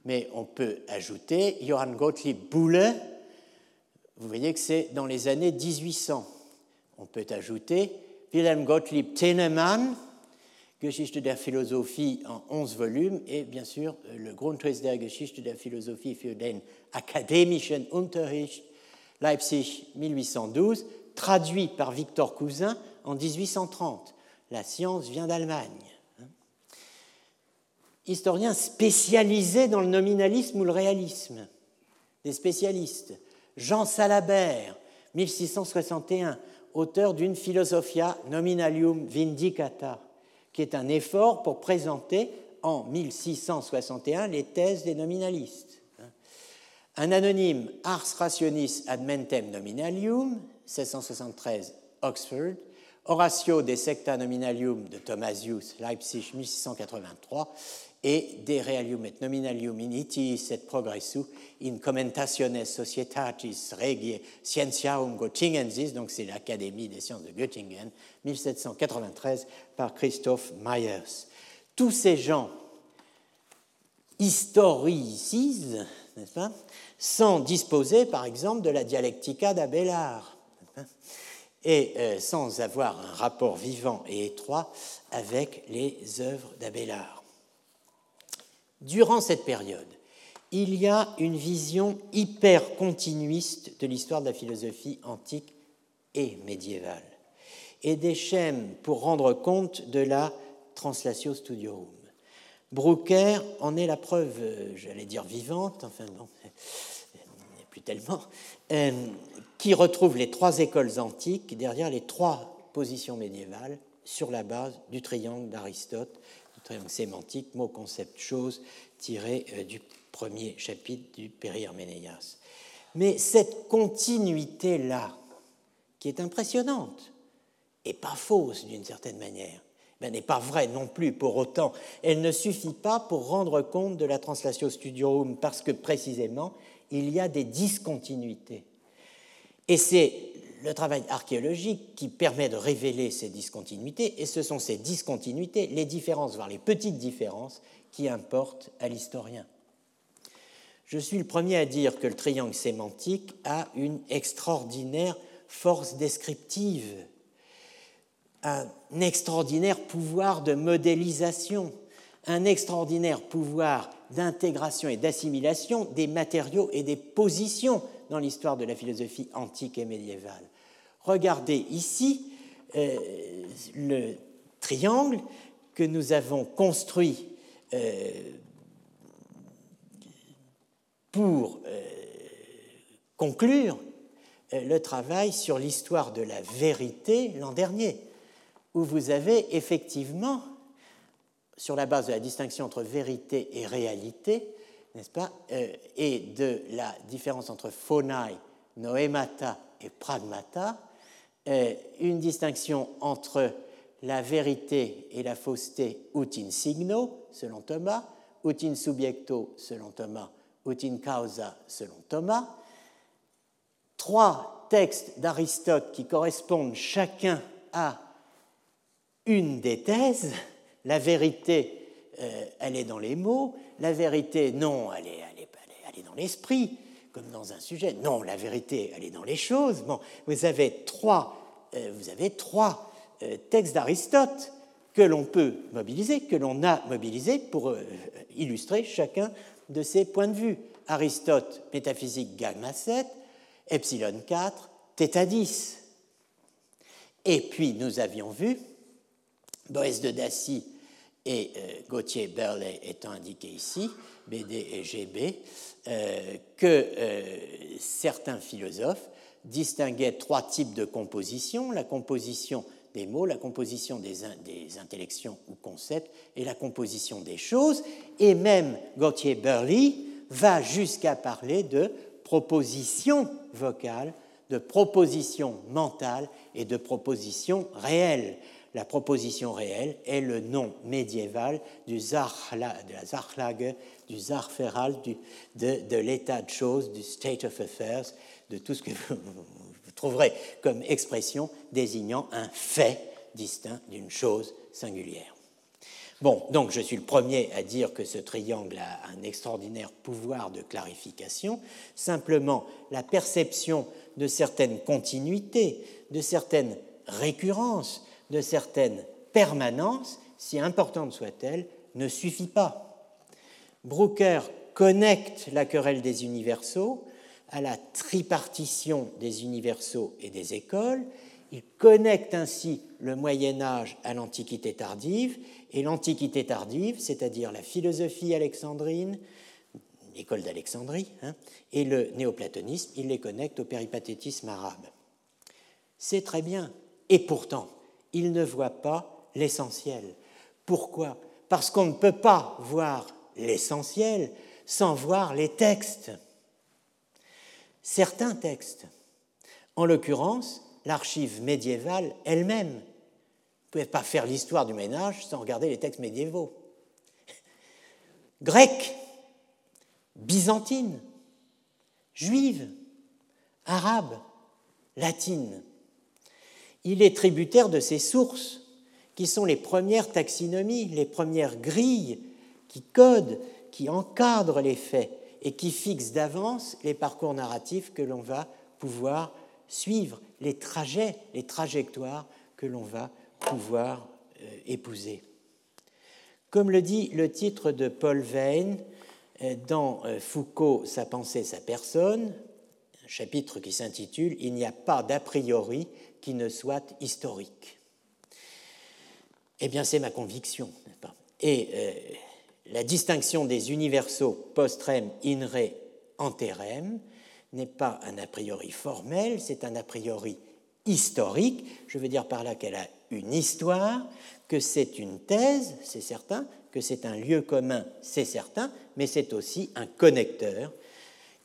mais on peut ajouter Johann Gottlieb Bulle. Vous voyez que c'est dans les années 1800. On peut ajouter Wilhelm Gottlieb Tennemann, Geschichte der Philosophie en 11 volumes, et bien sûr le Grundriss der Geschichte der Philosophie für den akademischen Unterricht, Leipzig 1812, traduit par Victor Cousin en 1830. La science vient d'Allemagne. Historien spécialisé dans le nominalisme ou le réalisme. Des spécialistes. Jean Salabert, 1661, auteur d'une Philosophia Nominalium Vindicata, qui est un effort pour présenter en 1661 les thèses des nominalistes. Un anonyme Ars Rationis ad mentem nominalium, 1673 Oxford, Horatio de secta nominalium de Thomasius, Leipzig 1683, et De Realium et Nominalium in itiis et progressu in commentationes societatis regie scientiarum Göttingensis, donc c'est l'Académie des sciences de Göttingen, 1793, par Christophe Myers. Tous ces gens historicisent, n'est-ce pas, sans disposer, par exemple, de la dialectica d'Abélard, et euh, sans avoir un rapport vivant et étroit avec les œuvres d'Abélard. Durant cette période, il y a une vision hyper continuiste de l'histoire de la philosophie antique et médiévale, et des schèmes pour rendre compte de la Translatio Studiorum. Brucker en est la preuve, j'allais dire vivante, enfin non, plus tellement, euh, qui retrouve les trois écoles antiques derrière les trois positions médiévales sur la base du triangle d'Aristote triangle sémantique, mot, concept, chose, tiré euh, du premier chapitre du Péri-Herménéas. Mais cette continuité-là, qui est impressionnante, et pas fausse d'une certaine manière, n'est pas vraie non plus pour autant. Elle ne suffit pas pour rendre compte de la Translatio Studiorum, parce que précisément, il y a des discontinuités. Et c'est le travail archéologique qui permet de révéler ces discontinuités, et ce sont ces discontinuités, les différences, voire les petites différences, qui importent à l'historien. Je suis le premier à dire que le triangle sémantique a une extraordinaire force descriptive, un extraordinaire pouvoir de modélisation, un extraordinaire pouvoir d'intégration et d'assimilation des matériaux et des positions dans l'histoire de la philosophie antique et médiévale. Regardez ici euh, le triangle que nous avons construit euh, pour euh, conclure le travail sur l'histoire de la vérité l'an dernier, où vous avez effectivement, sur la base de la distinction entre vérité et réalité, n'est-ce pas, et de la différence entre phonai, noemata et pragmata, une distinction entre la vérité et la fausseté ut in signo, selon Thomas, ut in subjecto, selon Thomas, ut in causa, selon Thomas. Trois textes d'Aristote qui correspondent chacun à une des thèses. La vérité, euh, elle est dans les mots. La vérité, non, elle est, dans l'esprit comme dans un sujet. Non, la vérité, elle est dans les choses. Bon, vous avez trois, euh, vous avez trois euh, textes d'Aristote que l'on peut mobiliser, que l'on a mobilisés pour euh, illustrer chacun de ces points de vue. Aristote, métaphysique gamma 7, epsilon 4, θ 10. Et puis nous avions vu Boès de Dacie et Gauthier Berley étant indiqué ici, BD et GB, que certains philosophes distinguaient trois types de composition, la composition des mots, la composition des, des, intellections ou concepts et la composition des choses. Et même Gauthier Burley va jusqu'à parler de proposition vocale, de proposition mentale et de proposition réelle. La proposition réelle est le nom médiéval du de la du Zarferal, de l'état de choses, du state of affairs, de tout ce que vous, trouverez comme expression désignant un fait distinct d'une chose singulière. Bon, donc je suis le premier à dire que ce triangle a un extraordinaire pouvoir de clarification. Simplement, la perception de certaines continuités, de certaines récurrences, de certaines permanences, si importantes soient-elles, ne suffit pas. Brooker connecte la querelle des universaux à la tripartition des universaux et des écoles. Il connecte ainsi le Moyen Âge à l'Antiquité tardive, et l'Antiquité tardive, c'est-à-dire la philosophie alexandrine, l'école d'Alexandrie, hein, et le néoplatonisme, il les connecte au péripatétisme arabe. C'est très bien, et pourtant, il ne voit pas l'essentiel. Pourquoi? Parce qu'on ne peut pas voir l'essentiel sans voir les textes certains textes. En l'occurrence, l'archive médiévale elle-même. Ne pouvez pas faire l'histoire du ménage sans regarder les textes médiévaux. Grec, byzantine, juive, arabe, latine. Il est tributaire de ces sources qui sont les premières taxonomies, les premières grilles qui codent, qui encadrent les faits et qui fixe d'avance les parcours narratifs que l'on va pouvoir suivre, les trajets, les trajectoires que l'on va pouvoir euh, épouser. Comme le dit le titre de Paul Veyne euh, dans euh, Foucault, Sa pensée, sa personne, un chapitre qui s'intitule Il n'y a pas d'a priori qui ne soit historique. Eh bien, c'est ma conviction, Et la distinction des universaux post-rem, in re, anterem n'est pas un a priori formel, c'est un a priori historique. Je veux dire par là qu'elle a une histoire, que c'est une thèse, c'est certain, que c'est un lieu commun, c'est certain, mais c'est aussi un connecteur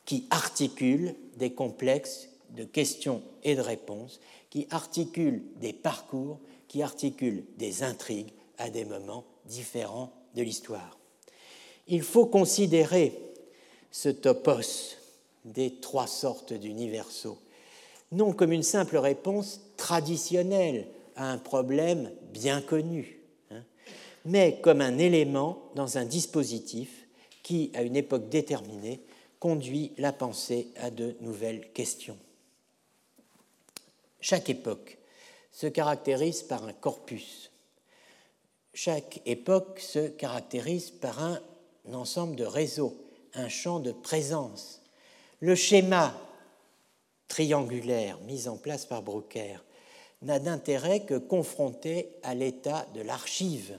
qui articule des complexes de questions et de réponses, qui articule des parcours, qui articule des intrigues à des moments différents de l'histoire il faut considérer ce topos des trois sortes d'universaux, non comme une simple réponse traditionnelle à un problème bien connu, hein, mais comme un élément dans un dispositif qui, à une époque déterminée, conduit la pensée à de nouvelles questions. Chaque époque se caractérise par un corpus. Chaque époque se caractérise par un ensemble de réseaux, un champ de présence. Le schéma triangulaire mis en place par Brooker n'a d'intérêt que confronté à l'état de l'archive.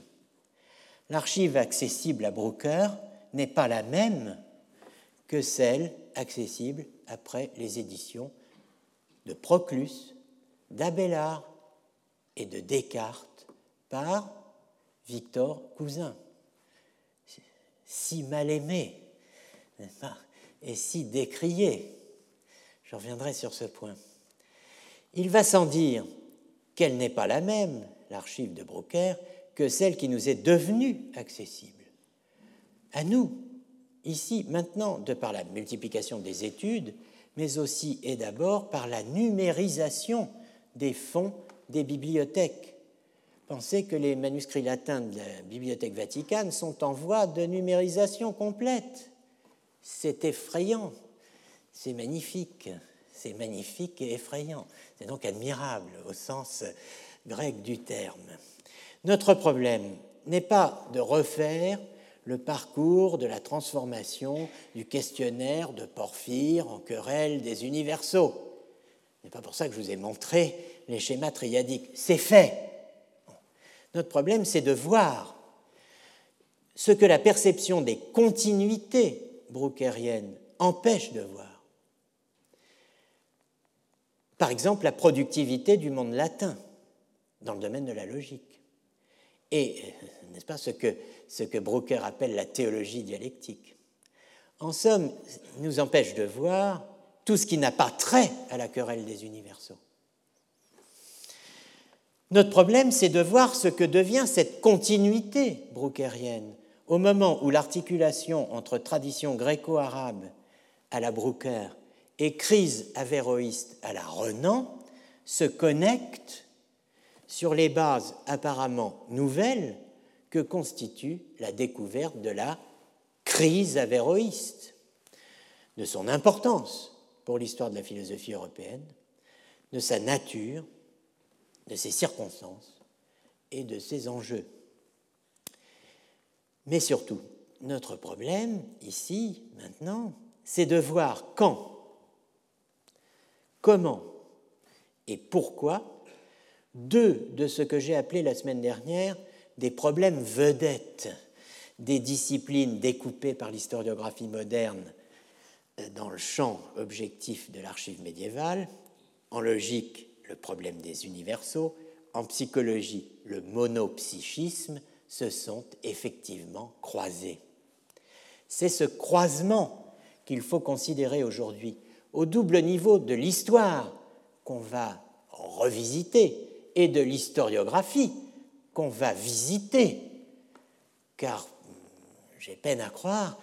L'archive accessible à Brooker n'est pas la même que celle accessible après les éditions de Proclus, d'Abélard et de Descartes par Victor Cousin si mal aimée, et si décriée. Je reviendrai sur ce point. Il va sans dire qu'elle n'est pas la même, l'archive de Broker, que celle qui nous est devenue accessible. À nous, ici, maintenant, de par la multiplication des études, mais aussi et d'abord par la numérisation des fonds des bibliothèques Pensez que les manuscrits latins de la Bibliothèque vaticane sont en voie de numérisation complète. C'est effrayant, c'est magnifique, c'est magnifique et effrayant. C'est donc admirable au sens grec du terme. Notre problème n'est pas de refaire le parcours de la transformation du questionnaire de Porphyre en querelle des universaux. Ce n'est pas pour ça que je vous ai montré les schémas triadiques. C'est fait. Notre problème, c'est de voir ce que la perception des continuités brookeriennes empêche de voir. Par exemple, la productivité du monde latin dans le domaine de la logique. Et, n'est-ce pas, ce que, ce que Brooker appelle la théologie dialectique. En somme, nous empêche de voir tout ce qui n'a pas trait à la querelle des universaux. Notre problème, c'est de voir ce que devient cette continuité brookerienne au moment où l'articulation entre tradition gréco-arabe à la Brooker et crise avéroïste à la Renan se connecte sur les bases apparemment nouvelles que constitue la découverte de la crise avéroïste, de son importance pour l'histoire de la philosophie européenne, de sa nature, de ses circonstances et de ses enjeux. Mais surtout, notre problème ici, maintenant, c'est de voir quand, comment et pourquoi deux de ce que j'ai appelé la semaine dernière des problèmes vedettes des disciplines découpées par l'historiographie moderne dans le champ objectif de l'archive médiévale, en logique le problème des universaux, en psychologie le monopsychisme, se sont effectivement croisés. C'est ce croisement qu'il faut considérer aujourd'hui au double niveau de l'histoire qu'on va revisiter et de l'historiographie qu'on va visiter, car j'ai peine à croire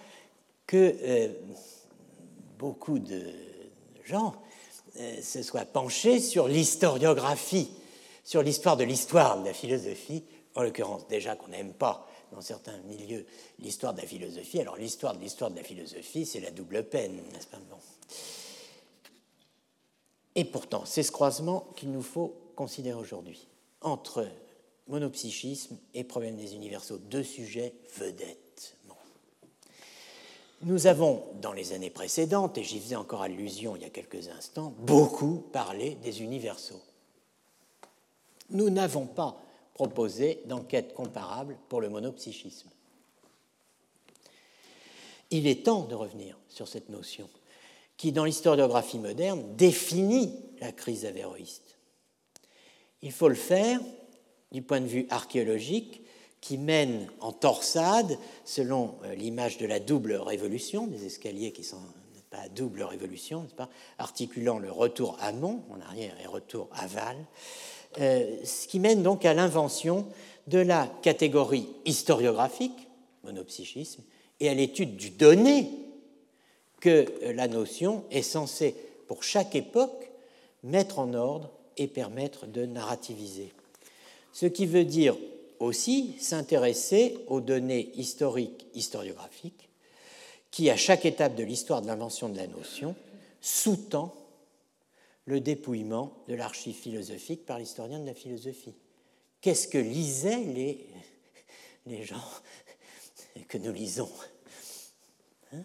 que euh, beaucoup de gens euh, se soient penchés sur l'historiographie, sur l'histoire de l'histoire de la philosophie, en l'occurrence déjà qu'on n'aime pas dans certains milieux l'histoire de la philosophie. Alors l'histoire de l'histoire de la philosophie, c'est la double peine, n'est-ce pas? Et pourtant, c'est ce croisement qu'il nous faut considérer aujourd'hui entre monopsychisme et problème des universaux, deux sujets vedettes. Nous avons, dans les années précédentes, et j'y faisais encore allusion il y a quelques instants, beaucoup parlé des universaux. Nous n'avons pas proposé d'enquête comparable pour le monopsychisme. Il est temps de revenir sur cette notion qui, dans l'historiographie moderne, définit la crise avéroïste. Il faut le faire du point de vue archéologique qui mène en torsade, selon euh, l'image de la double révolution, des escaliers qui sont pas double révolution, pas, articulant le retour amont, en arrière, et retour aval, euh, ce qui mène donc à l'invention de la catégorie historiographique, monopsychisme, et à l'étude du donné que euh, la notion est censée, pour chaque époque, mettre en ordre et permettre de narrativiser. Ce qui veut dire aussi s'intéresser aux données historiques, historiographiques, qui, à chaque étape de l'histoire de l'invention de la notion, sous-tend le dépouillement de l'archive philosophique par l'historien de la philosophie. Qu'est-ce que lisaient les, gens que nous lisons hein?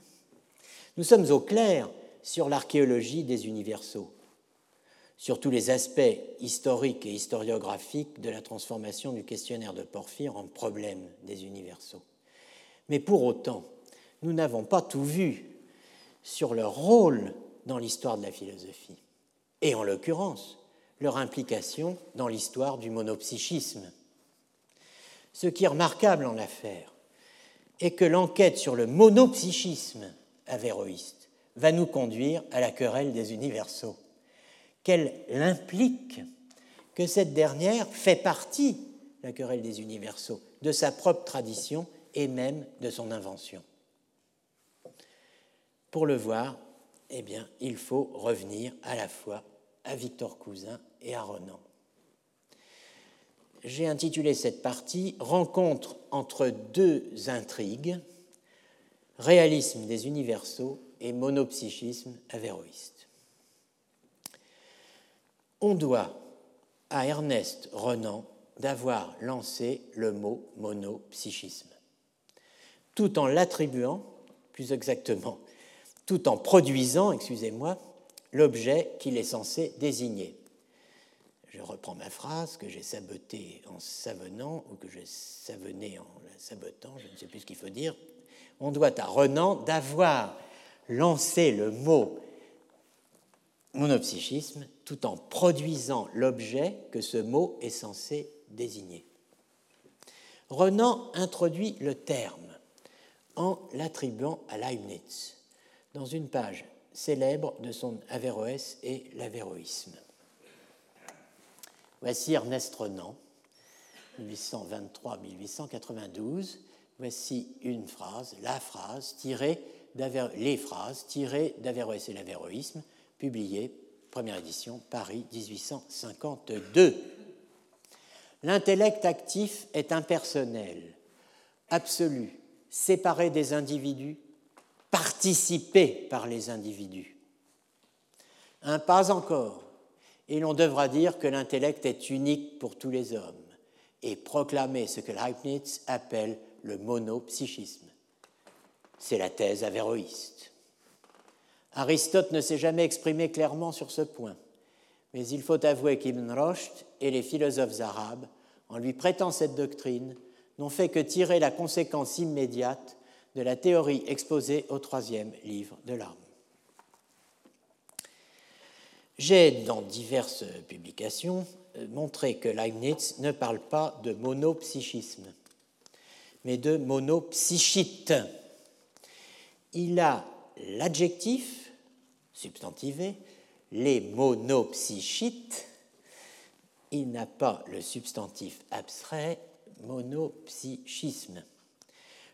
Nous sommes au clair sur l'archéologie des universaux sur tous les aspects historiques et historiographiques de la transformation du questionnaire de Porphyre en problème des universaux. Mais pour autant, nous n'avons pas tout vu sur leur rôle dans l'histoire de la philosophie, et en l'occurrence, leur implication dans l'histoire du monopsychisme. Ce qui est remarquable en affaire est que l'enquête sur le monopsychisme avéroïste va nous conduire à la querelle des universaux qu'elle implique que cette dernière fait partie, la querelle des universaux, de sa propre tradition et même de son invention. Pour le voir, eh bien, il faut revenir à la fois à Victor Cousin et à Renan. J'ai intitulé cette partie Rencontre entre deux intrigues, réalisme des universaux et monopsychisme avéroïste on doit à Ernest Renan d'avoir lancé le mot monopsychisme, tout en l'attribuant, plus exactement, tout en produisant, excusez-moi, l'objet qu'il est censé désigner. je reprends ma phrase que j'ai sabotée en savonnant ou que j'ai savonné en la sabotant, je ne sais plus ce qu'il faut dire. On doit à Renan d'avoir lancé le mot monopsychisme tout en produisant l'objet que ce mot est censé désigner. Renan introduit le terme en l'attribuant à Leibniz dans une page célèbre de son Averroès et l'Averroïsme. Voici Ernest Renan, 1823-1892. Voici une phrase, la phrase tirée les phrases tirées d'Averroès et l'Averroïsme, publiées, première édition, Paris 1852. L'intellect actif est impersonnel, absolu, séparé des individus, participé par les individus. Un pas encore, et l'on devra dire que l'intellect est unique pour tous les hommes et proclamer ce que Leibniz appelle le monopsychisme. C'est la thèse avéroïste. Aristote ne s'est jamais exprimé clairement sur ce point, mais il faut avouer qu'Ibn Rushd et les philosophes arabes, en lui prêtant cette doctrine, n'ont fait que tirer la conséquence immédiate de la théorie exposée au troisième livre de l'âme. J'ai, dans diverses publications, montré que Leibniz ne parle pas de monopsychisme, mais de monopsychite. Il a l'adjectif substantivé, les monopsychites, il n'a pas le substantif abstrait, monopsychisme.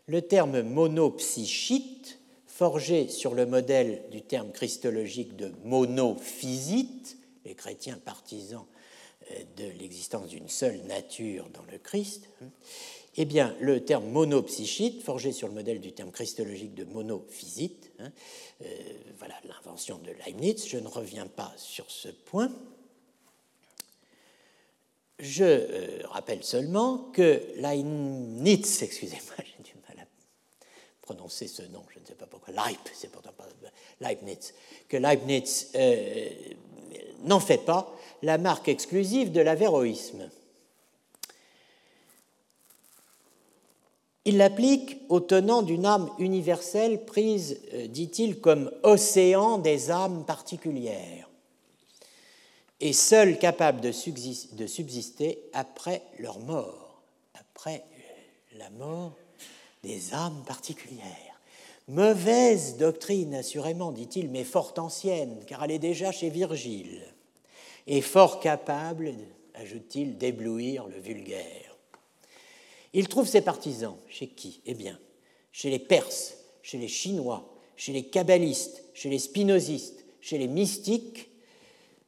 Le terme monopsychite forgé sur le modèle du terme christologique de monophysite, les chrétiens partisans euh, de l'existence d'une seule nature dans le Christ, eh bien, le terme monopsychite, forgé sur le modèle du terme christologique de monophysite, hein, euh, voilà l'invention de Leibniz, je ne reviens pas sur ce point. Je euh, rappelle seulement que Leibniz, excusez-moi, j'ai du prononcer ce nom, je ne sais pas pourquoi, Leib, c'est pourtant pas Leibniz, que Leibniz euh, n'en fait pas la marque exclusive de l'avéroïsme. Il l'applique au tenant d'une âme universelle prise, euh, dit-il, comme océan des âmes particulières, et seule capable de subsister après leur mort, après la mort des âmes particulières. Mauvaise doctrine, assurément, dit-il, mais fort ancienne, car elle est déjà chez Virgile, et fort capable, ajoute-t-il, d'éblouir le vulgaire. Il trouve ses partisans. Chez qui? Eh bien, chez les Perses, chez les Chinois, chez les kabbalistes, chez les spinozistes, chez les mystiques,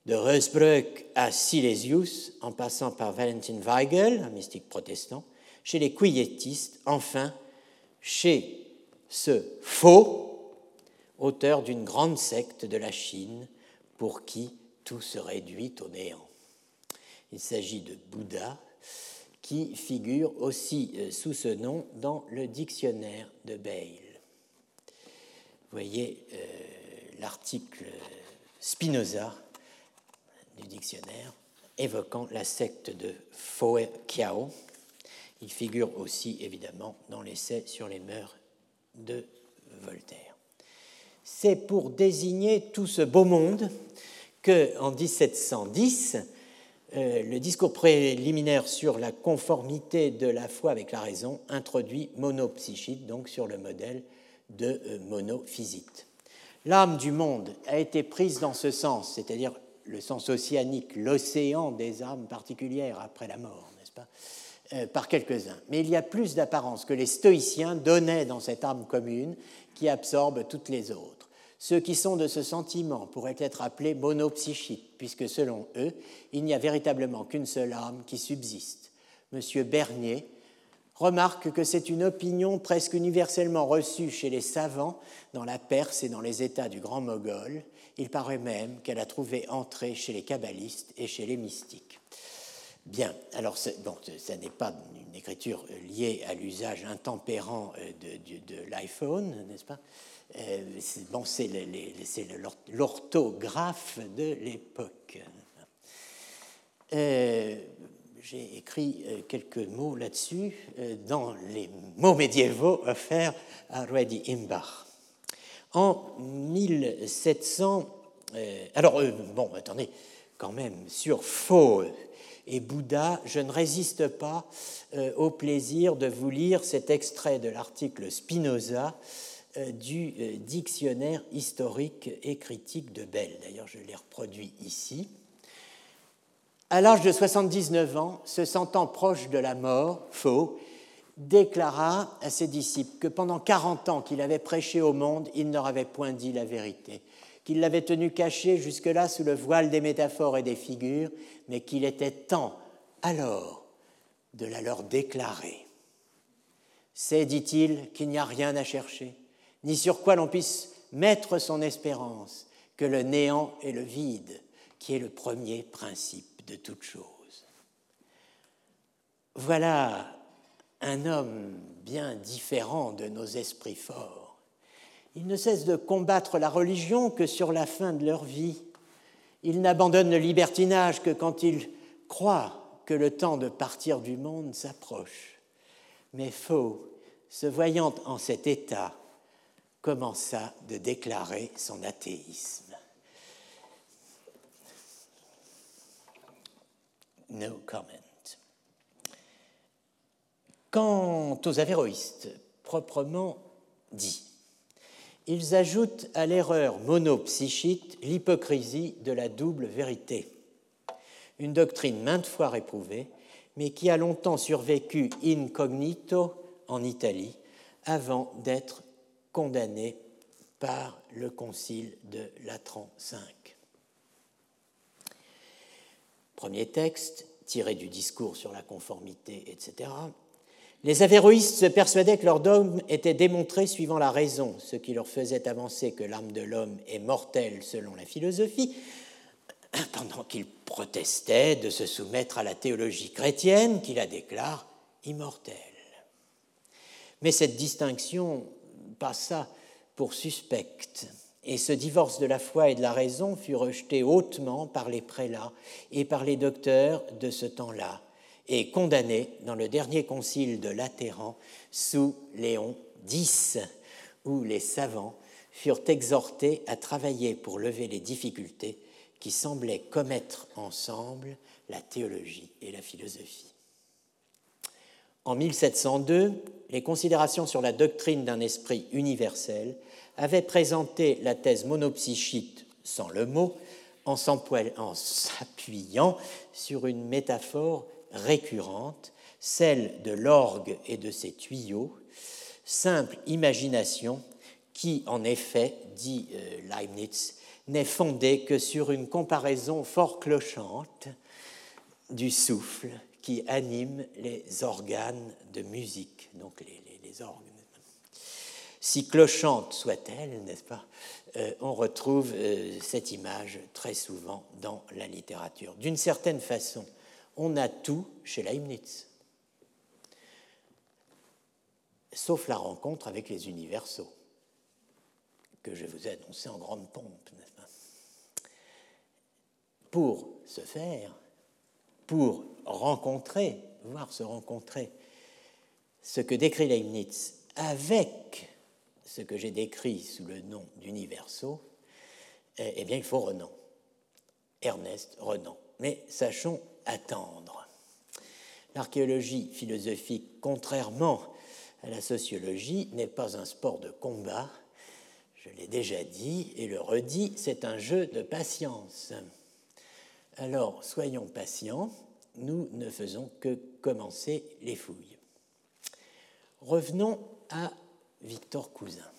de Rosbroek à Silesius, en passant par Valentin Weigel, un mystique protestant, chez les quiétistes, enfin chez ce faux auteur d'une grande secte de la Chine pour qui tout se réduit au néant. Il s'agit de Bouddha qui figure aussi euh, sous ce nom dans le dictionnaire de Bale. Vous voyez euh, l'article Spinoza du dictionnaire évoquant la secte de Foe Kiao, il figure aussi évidemment dans l'essai sur les mœurs de Voltaire. C'est pour désigner tout ce beau monde que, en 1710, euh, le discours préliminaire sur la conformité de la foi avec la raison introduit monopsychite, donc sur le modèle de euh, monophysite. L'âme du monde a été prise dans ce sens, c'est-à-dire le sens océanique, l'océan des âmes particulières après la mort, n'est-ce pas euh, par quelques-uns. Mais il y a plus d'apparence que les stoïciens donnaient dans cette âme commune qui absorbe toutes les autres. Ceux qui sont de ce sentiment pourraient être appelés monopsychites, puisque selon eux, il n'y a véritablement qu'une seule âme qui subsiste. M. Bernier remarque que c'est une opinion presque universellement reçue chez les savants dans la Perse et dans les États du Grand Mogol. Il paraît même qu'elle a trouvé entrée chez les kabbalistes et chez les mystiques. Bien, alors bon, ça n'est pas une écriture liée à l'usage intempérant euh, de, l'iPhone, n'est-ce pas? Bon, c'est l'orthographe de l'époque. Euh, j'ai écrit euh, quelques mots là-dessus euh, dans les mots médiévaux offerts à Ruedi Imbach. En 1700, alors bon, attendez, quand même, sur Faux et Bouddha, je ne résiste pas au plaisir de vous lire cet extrait de l'article Spinoza du dictionnaire historique et critique de Bell. D'ailleurs, je l'ai reproduit ici. À l'âge de 79 ans, se sentant proche de la mort, Faux déclara à ses disciples que pendant 40 ans qu'il avait prêché au monde, il ne leur avait point dit la vérité, qu'il l'avait tenu caché jusque-là sous le voile des métaphores et des figures, mais qu'il était temps alors de la leur déclarer. C'est, dit-il, qu'il n'y a rien à chercher, ni sur quoi l'on puisse mettre son espérance, que le néant et le vide, qui est le premier principe de toute chose. Voilà un homme bien différent de nos esprits forts. Ils ne cessent de combattre la religion que sur la fin de leur vie. Ils n'abandonnent le libertinage que quand ils croient que le temps de partir du monde s'approche. Mais Faux, se voyant en cet état, commença de déclarer son athéisme. No comment. Quant aux avéroïstes, proprement dit, ils ajoutent à l'erreur monopsychite l'hypocrisie de la double vérité, une doctrine maintes fois réprouvée, mais qui a longtemps survécu incognito en Italie avant d'être condamnée par le concile de Latran V. Premier texte, tiré du discours sur la conformité, etc. Les avéroïstes se persuadaient que leur dogme était démontré suivant la raison, ce qui leur faisait avancer que l'âme de l'homme est mortelle selon la philosophie, pendant qu'ils protestaient de se soumettre à la théologie chrétienne qui la déclare immortelle. Mais cette distinction passa pour suspecte et ce divorce de la foi et de la raison fut rejeté hautement par les prélats et par les docteurs de ce temps-là, et condamné dans le dernier concile de Latéran sous Léon X, où les savants furent exhortés à travailler pour lever les difficultés qui semblaient commettre ensemble la théologie et la philosophie. En 1702, les considérations sur la doctrine d'un esprit universel avait présenté la thèse monopsychite sans le mot, en s'appuyant sur une métaphore récurrente, celle de l'orgue et de ses tuyaux, simple imagination qui, en effet, dit euh, Leibniz, n'est fondée que sur une comparaison fort clochante du souffle qui anime les organes de musique, donc les, les orgues. Si clochante soit-elle, n'est-ce pas, euh, on retrouve euh, cette image très souvent dans la littérature. D'une certaine façon, on a tout chez Leibniz, sauf la rencontre avec les universaux, que je vous ai annoncé en grande pompe, n'est-ce pas. Pour se faire, pour rencontrer, voir se rencontrer, ce que décrit Leibniz avec ce que j'ai décrit sous le nom d'universo, eh, eh bien, il faut Renan. Ernest Renan. Mais sachons attendre. L'archéologie philosophique, contrairement à la sociologie, n'est pas un sport de combat. Je l'ai déjà dit et le redis, c'est un jeu de patience. Alors, soyons patients, nous ne faisons que commencer les fouilles. Revenons à Victor Cousin.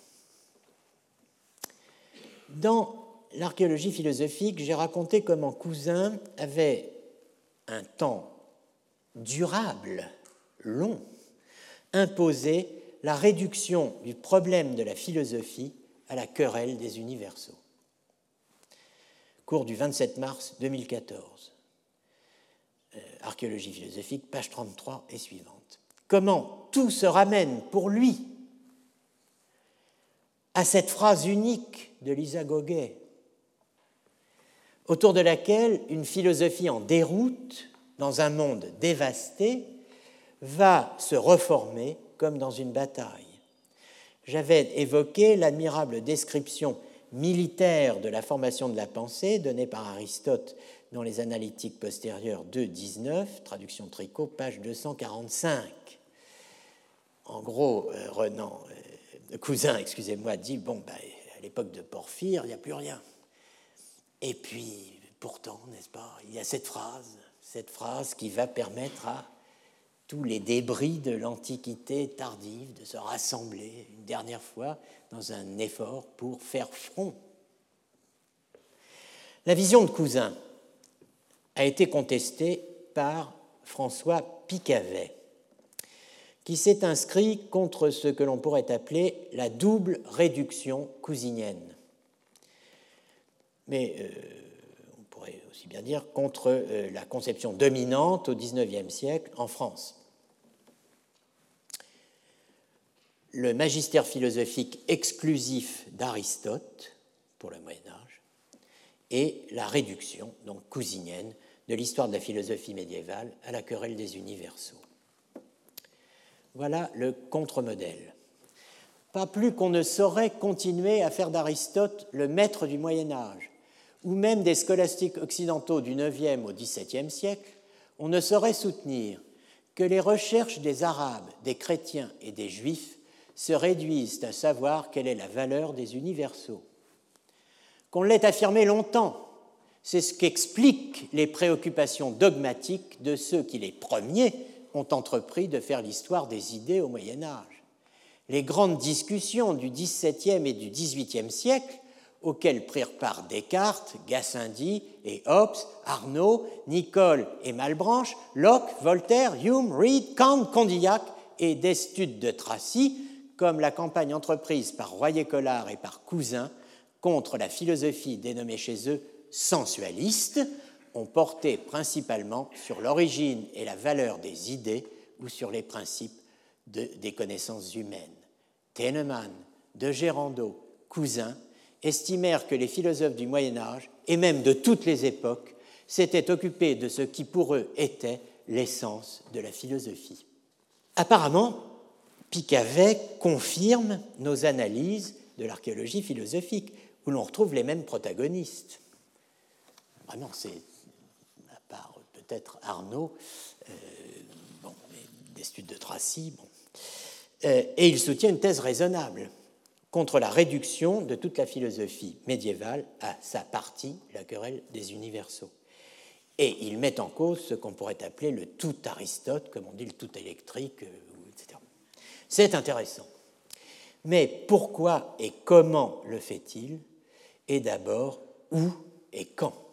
Dans l'archéologie philosophique, j'ai raconté comment Cousin avait un temps durable, long, imposé la réduction du problème de la philosophie à la querelle des universaux. Cours du 27 mars 2014. Euh, archéologie philosophique, page 33 et suivante. Comment tout se ramène pour lui à cette phrase unique de Lisa Goguet autour de laquelle une philosophie en déroute, dans un monde dévasté, va se reformer comme dans une bataille. J'avais évoqué l'admirable description militaire de la formation de la pensée donnée par Aristote dans les analytiques postérieures 2.19, traduction tricot, page 245. En gros, euh, Renan, euh, cousin, excusez-moi, dit bon, ben, à l'époque de Porphyre, il n'y a plus rien. Et puis, pourtant, n'est-ce pas, il y a cette phrase, cette phrase qui va permettre à tous les débris de l'Antiquité tardive de se rassembler une dernière fois dans un effort pour faire front. La vision de Cousin a été contestée par François Picavet, qui s'est inscrit contre ce que l'on pourrait appeler la double réduction cousinienne. Mais euh, on pourrait aussi bien dire contre euh, la conception dominante au XIXe siècle en France. Le magistère philosophique exclusif d'Aristote pour le Moyen Âge et la réduction, donc cousinienne, de l'histoire de la philosophie médiévale à la querelle des universaux. Voilà le contre-modèle. Pas plus qu'on ne saurait continuer à faire d'Aristote le maître du Moyen Âge, ou même des scolastiques occidentaux du IXe au XVIIe siècle, on ne saurait soutenir que les recherches des Arabes, des chrétiens et des Juifs se réduisent à savoir quelle est la valeur des universaux. Qu'on l'ait affirmé longtemps, c'est ce qu'expliquent les préoccupations dogmatiques de ceux qui, les premiers, ont entrepris de faire l'histoire des idées au Moyen Âge. Les grandes discussions du XVIIe et du XVIIIe siècle, auxquelles prirent part Descartes, Gassendi et Hobbes, Arnaud, Nicole et Malbranche, Locke, Voltaire, Hume, Reed, Kant, Condillac et d'Estude de Tracy, comme la campagne entreprise par Royer-Collard et par Cousin contre la philosophie dénommée chez eux sensualiste ont porté principalement sur l'origine et la valeur des idées ou sur les principes des connaissances humaines. Tennemann, de Gérando, Cousin estimèrent que les philosophes du Moyen Âge, et même de toutes les époques, s'étaient occupés de ce qui pour eux était l'essence de la philosophie. Apparemment, Picavet confirme nos analyses de l'archéologie philosophique, où l'on retrouve les mêmes protagonistes. Vraiment, c'est, à part peut-être Arnaud, euh, bon, des de Tracy, bon. Euh, et il soutient une thèse raisonnable contre la réduction de toute la philosophie médiévale à sa partie, la querelle des universaux. Et il met en cause ce qu'on pourrait appeler le tout Aristote, comme on dit le tout électrique, euh, etc. C'est intéressant. Mais pourquoi et comment le fait-il? Et d'abord, où et quand?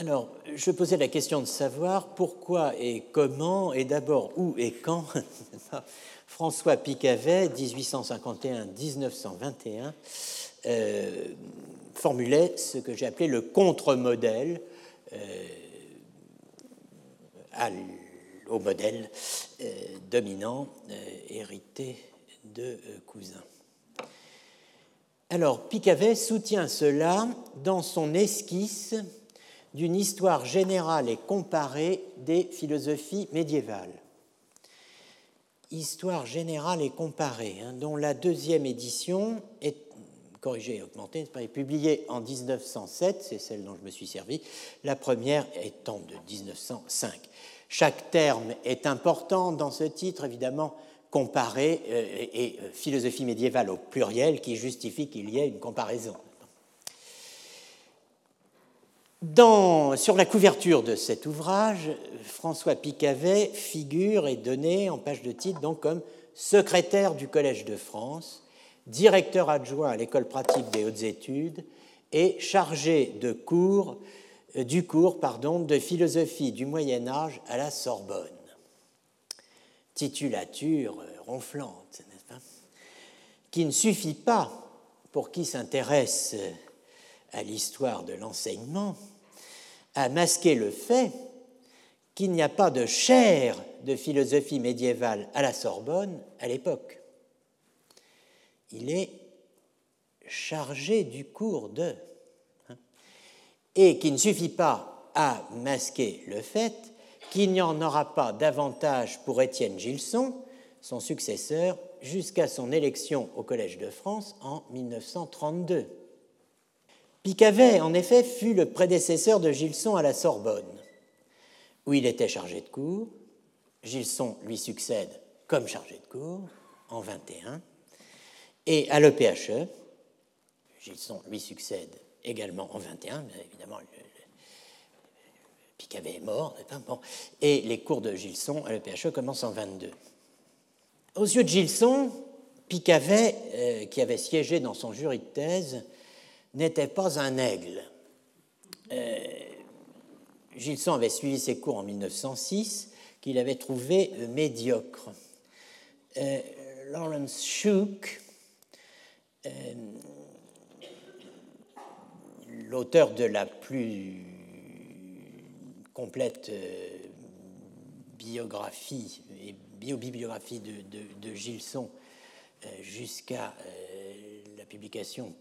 Alors, je posais la question de savoir pourquoi et comment, et d'abord où et quand, François Picavet, 1851-1921, euh, formulait ce que j'ai appelé le contre-modèle euh, au modèle euh, dominant hérité de Cousin. Alors, Picavet soutient cela dans son esquisse d'une histoire générale et comparée des philosophies médiévales. Histoire générale et comparée, hein, dont la deuxième édition est corrigée et augmentée, est publiée en 1907, c'est celle dont je me suis servi, la première étant de 1905. Chaque terme est important dans ce titre, évidemment, comparé euh, et euh, philosophie médiévale au pluriel qui justifie qu'il y ait une comparaison sur la couverture de cet ouvrage, François Picavet figure et donné en page de titre donc comme secrétaire du Collège de France, directeur adjoint à l'école pratique des hautes études et chargé de cours, euh, du cours pardon, de philosophie du Moyen Âge à la Sorbonne. Titulature euh, ronflante, n'est-ce pas Qui ne suffit pas pour qui s'intéresse à l'histoire de l'enseignement à masquer le fait qu'il n'y a pas de chaire de philosophie médiévale à la Sorbonne à l'époque. Il est chargé du cours de. Hein. et qui ne suffit pas à masquer le fait qu'il n'y en aura pas davantage pour Étienne Gilson, son successeur, jusqu'à son élection au Collège de France en 1932. Picavet, en effet, fut le prédécesseur de Gilson à la Sorbonne, où il était chargé de cours. Gilson lui succède comme chargé de cours en 21. Et à l'EPHE, Gilson lui succède également en 21, mais évidemment, Picavet est mort, bon, et les cours de Gilson à l'EPHE commencent en 22. Aux yeux de Gilson, Picavet, euh, qui avait siégé dans son jury de thèse, n'était pas un aigle. Euh, Gilson avait suivi ses cours en 1906, qu'il avait trouvé euh, médiocres. Euh, Lawrence Shook, l'auteur de la plus complète biographie et biobibliographie de, de Gilson jusqu'à la publication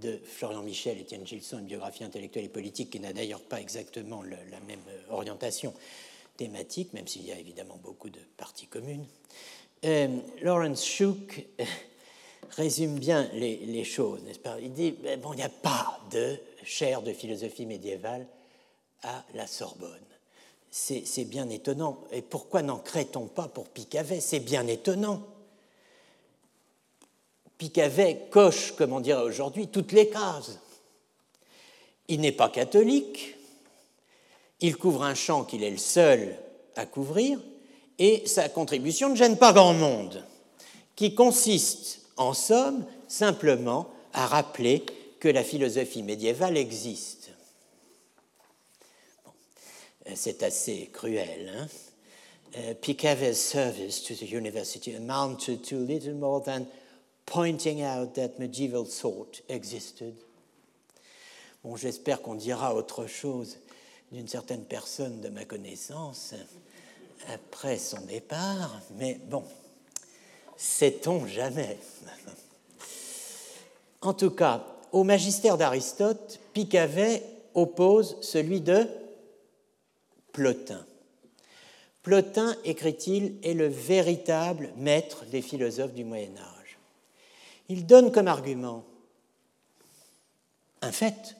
de Florian Michel, Étienne Gilson, une biographie intellectuelle et politique qui n'a d'ailleurs pas exactement la même orientation thématique, même s'il y a évidemment beaucoup de parties communes. Euh, Lawrence Shook euh, résume bien les, choses, n'est-ce pas? Il dit ben bon, il n'y a pas de chaire de philosophie médiévale à la Sorbonne. C'est bien étonnant. Et pourquoi n'en crée-t-on pas pour Picavet? C'est bien étonnant. Picavet coche, comme on dirait aujourd'hui, toutes les cases. Il n'est pas catholique, il couvre un champ qu'il est le seul à couvrir, et sa contribution ne gêne pas grand monde, qui consiste, en somme, simplement à rappeler que la philosophie médiévale existe. C'est assez cruel. Hein uh, Picavet's service to the university amounted to little more than pointing out that medieval thought existed. Bon, j'espère qu'on dira autre chose d'une certaine personne de ma connaissance après son départ, mais bon, sait-on jamais En tout cas, au magistère d'Aristote, Picavet oppose celui de Plotin. Plotin, écrit-il, est le véritable maître des philosophes du Moyen Âge il donne comme argument un fait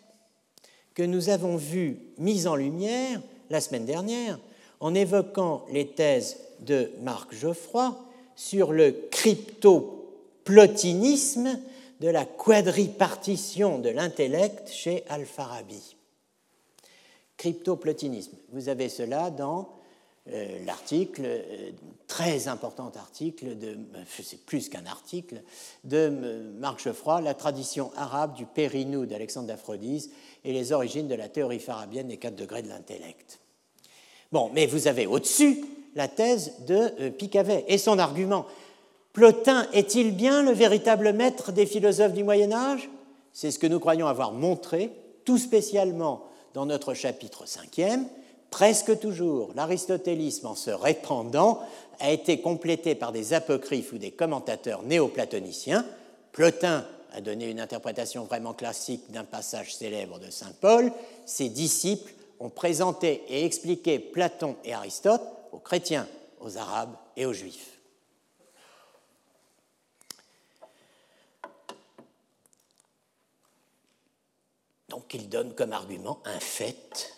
que nous avons vu mis en lumière la semaine dernière en évoquant les thèses de Marc Geoffroy sur le cryptoplotinisme de la quadripartition de l'intellect chez Al-Farabi. Cryptoplotinisme, vous avez cela dans l'article, euh, très important article, de, c'est plus qu'un article, de Marc Geoffroy, La tradition arabe du Périnou d'Alexandre d'Aphrodise et les origines de la théorie farabienne des quatre degrés de l'intellect. Bon, mais vous avez au-dessus la thèse de euh, Picavet et son argument. Plotin est-il bien le véritable maître des philosophes du Moyen Âge? C'est ce que nous croyons avoir montré, tout spécialement dans notre chapitre cinquième, presque toujours, l'aristotélisme, en se répandant, a été complété par des apocryphes ou des commentateurs néoplatoniciens. Plotin a donné une interprétation vraiment classique d'un passage célèbre de Saint Paul. Ses disciples ont présenté et expliqué Platon et Aristote aux chrétiens, aux arabes et aux juifs. Donc il donne comme argument un fait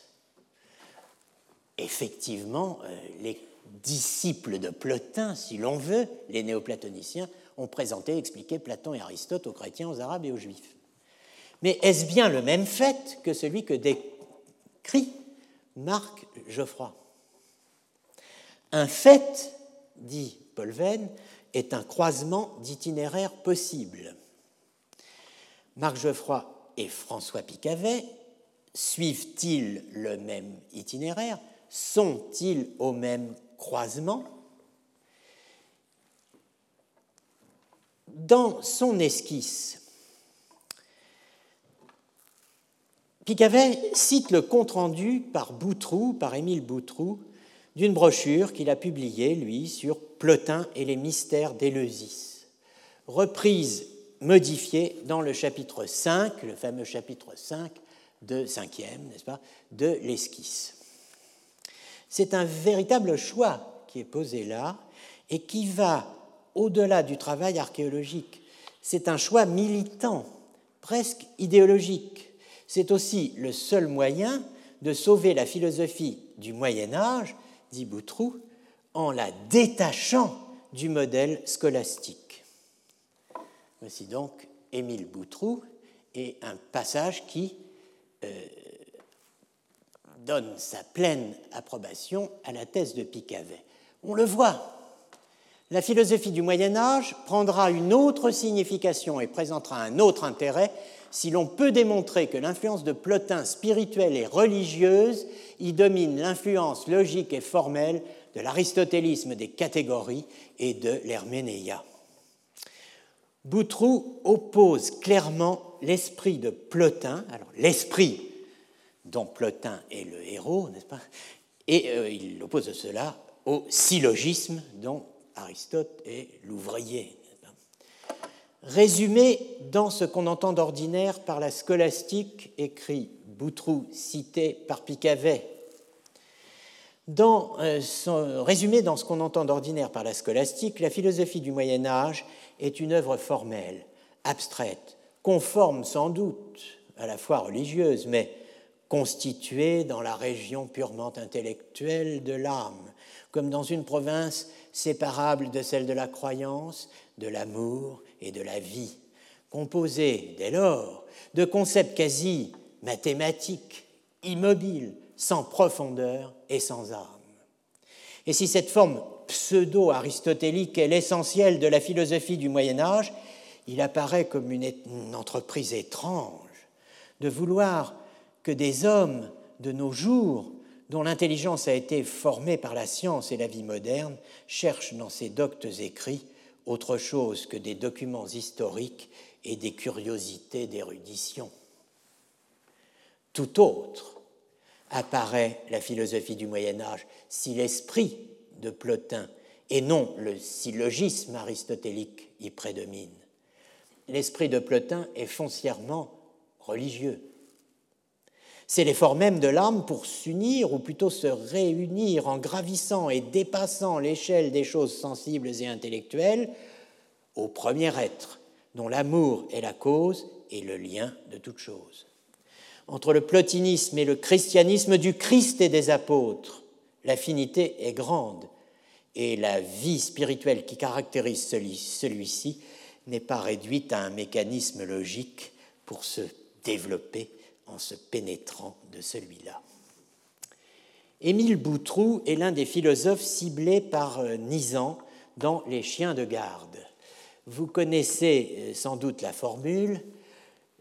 effectivement, euh, les disciples de Plotin, si l'on veut, les néoplatoniciens, ont présenté et expliqué Platon et Aristote aux chrétiens, aux arabes et aux juifs. Mais est-ce bien le même fait que celui que décrit Marc Geoffroy? Un fait, dit Paul Venn, est un croisement d'itinéraires possibles. Marc Geoffroy et François Picavet suivent-ils le même itinéraire? Sont-ils au même croisement? Dans son esquisse, Picavet cite le compte-rendu par Boutroux, par Émile Boutroux, d'une brochure qu'il a publiée, lui, sur Plotin et les mystères d'Éleusis, reprise modifiée dans le chapitre 5, le fameux chapitre 5, de n'est-ce pas, de l'esquisse. C'est un véritable choix qui est posé là et qui va au-delà du travail archéologique. C'est un choix militant, presque idéologique. C'est aussi le seul moyen de sauver la philosophie du Moyen Âge, dit Boutroux, en la détachant du modèle scolastique. Voici donc Émile Boutroux et un passage qui euh, donne sa pleine approbation à la thèse de Picavet. On le voit, la philosophie du Moyen Âge prendra une autre signification et présentera un autre intérêt si l'on peut démontrer que l'influence de Plotin spirituelle et religieuse y domine l'influence logique et formelle de l'aristotélisme des catégories et de l'herménéia. Boutroux oppose clairement l'esprit de Plotin, alors l'esprit dont Plotin est le héros, n'est-ce pas? Et euh, il oppose cela au syllogisme dont Aristote est l'ouvrier. Résumé dans ce qu'on entend d'ordinaire par la scolastique, écrit Boutroux, cité par Picavet, euh, résumé dans ce qu'on entend d'ordinaire par la scolastique, la philosophie du Moyen Âge est une œuvre formelle, abstraite, conforme sans doute à la foi religieuse, mais constituée dans la région purement intellectuelle de l'âme, comme dans une province séparable de celle de la croyance, de l'amour et de la vie, composée dès lors de concepts quasi mathématiques, immobiles, sans profondeur et sans âme. Et si cette forme pseudo-aristotélique est l'essentiel de la philosophie du Moyen Âge, il apparaît comme une, entreprise étrange de vouloir que des hommes de nos jours, dont l'intelligence a été formée par la science et la vie moderne, cherchent dans ces doctes écrits autre chose que des documents historiques et des curiosités d'érudition. Tout autre apparaît la philosophie du Moyen Âge si l'esprit de Plotin et non le syllogisme aristotélique y prédomine. L'esprit de Plotin est foncièrement religieux. C'est l'effort même de l'âme pour s'unir, ou plutôt se réunir en gravissant et dépassant l'échelle des choses sensibles et intellectuelles, au premier être, dont l'amour est la cause et le lien de toute chose. Entre le plotinisme et le christianisme du Christ et des apôtres, l'affinité est grande et la vie spirituelle qui caractérise celui-ci n'est pas réduite à un mécanisme logique pour se développer en se pénétrant de celui-là. Émile Boutroux est l'un des philosophes ciblés par euh, Nizan dans Les chiens de garde. Vous connaissez euh, sans doute la formule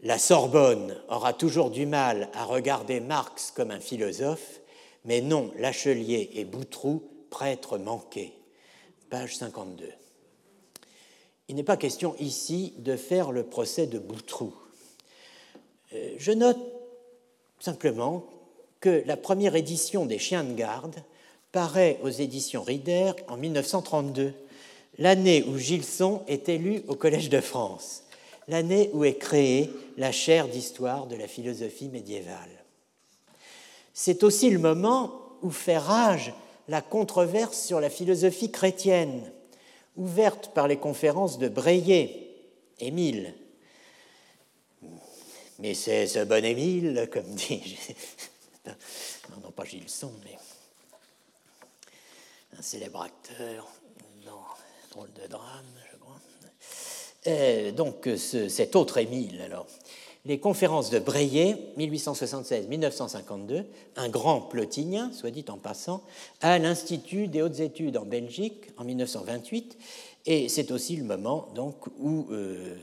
la Sorbonne aura toujours du mal à regarder Marx comme un philosophe, mais non Lachelier et Boutroux, prêtres manqués. Page 52. Il n'est pas question ici de faire le procès de Boutroux. Euh, je note simplement que la première édition des Chiens de garde paraît aux éditions Rider en 1932, l'année où Gilson est élu au Collège de France l'année où est créée la chaire d'histoire de la philosophie médiévale. C'est aussi le moment où fait rage la controverse sur la philosophie chrétienne, ouverte par les conférences de Breillet, Émile. Mais c'est ce bon Émile, comme dit, non, non pas Gilson, mais un célèbre acteur dans Drôle de drame, euh, donc cet autre Émile, alors, les conférences de Breillet, 1876-1952, un grand plotinien, soit dit en passant, à l'Institut des hautes études en Belgique en 1928, et c'est aussi le moment donc où euh,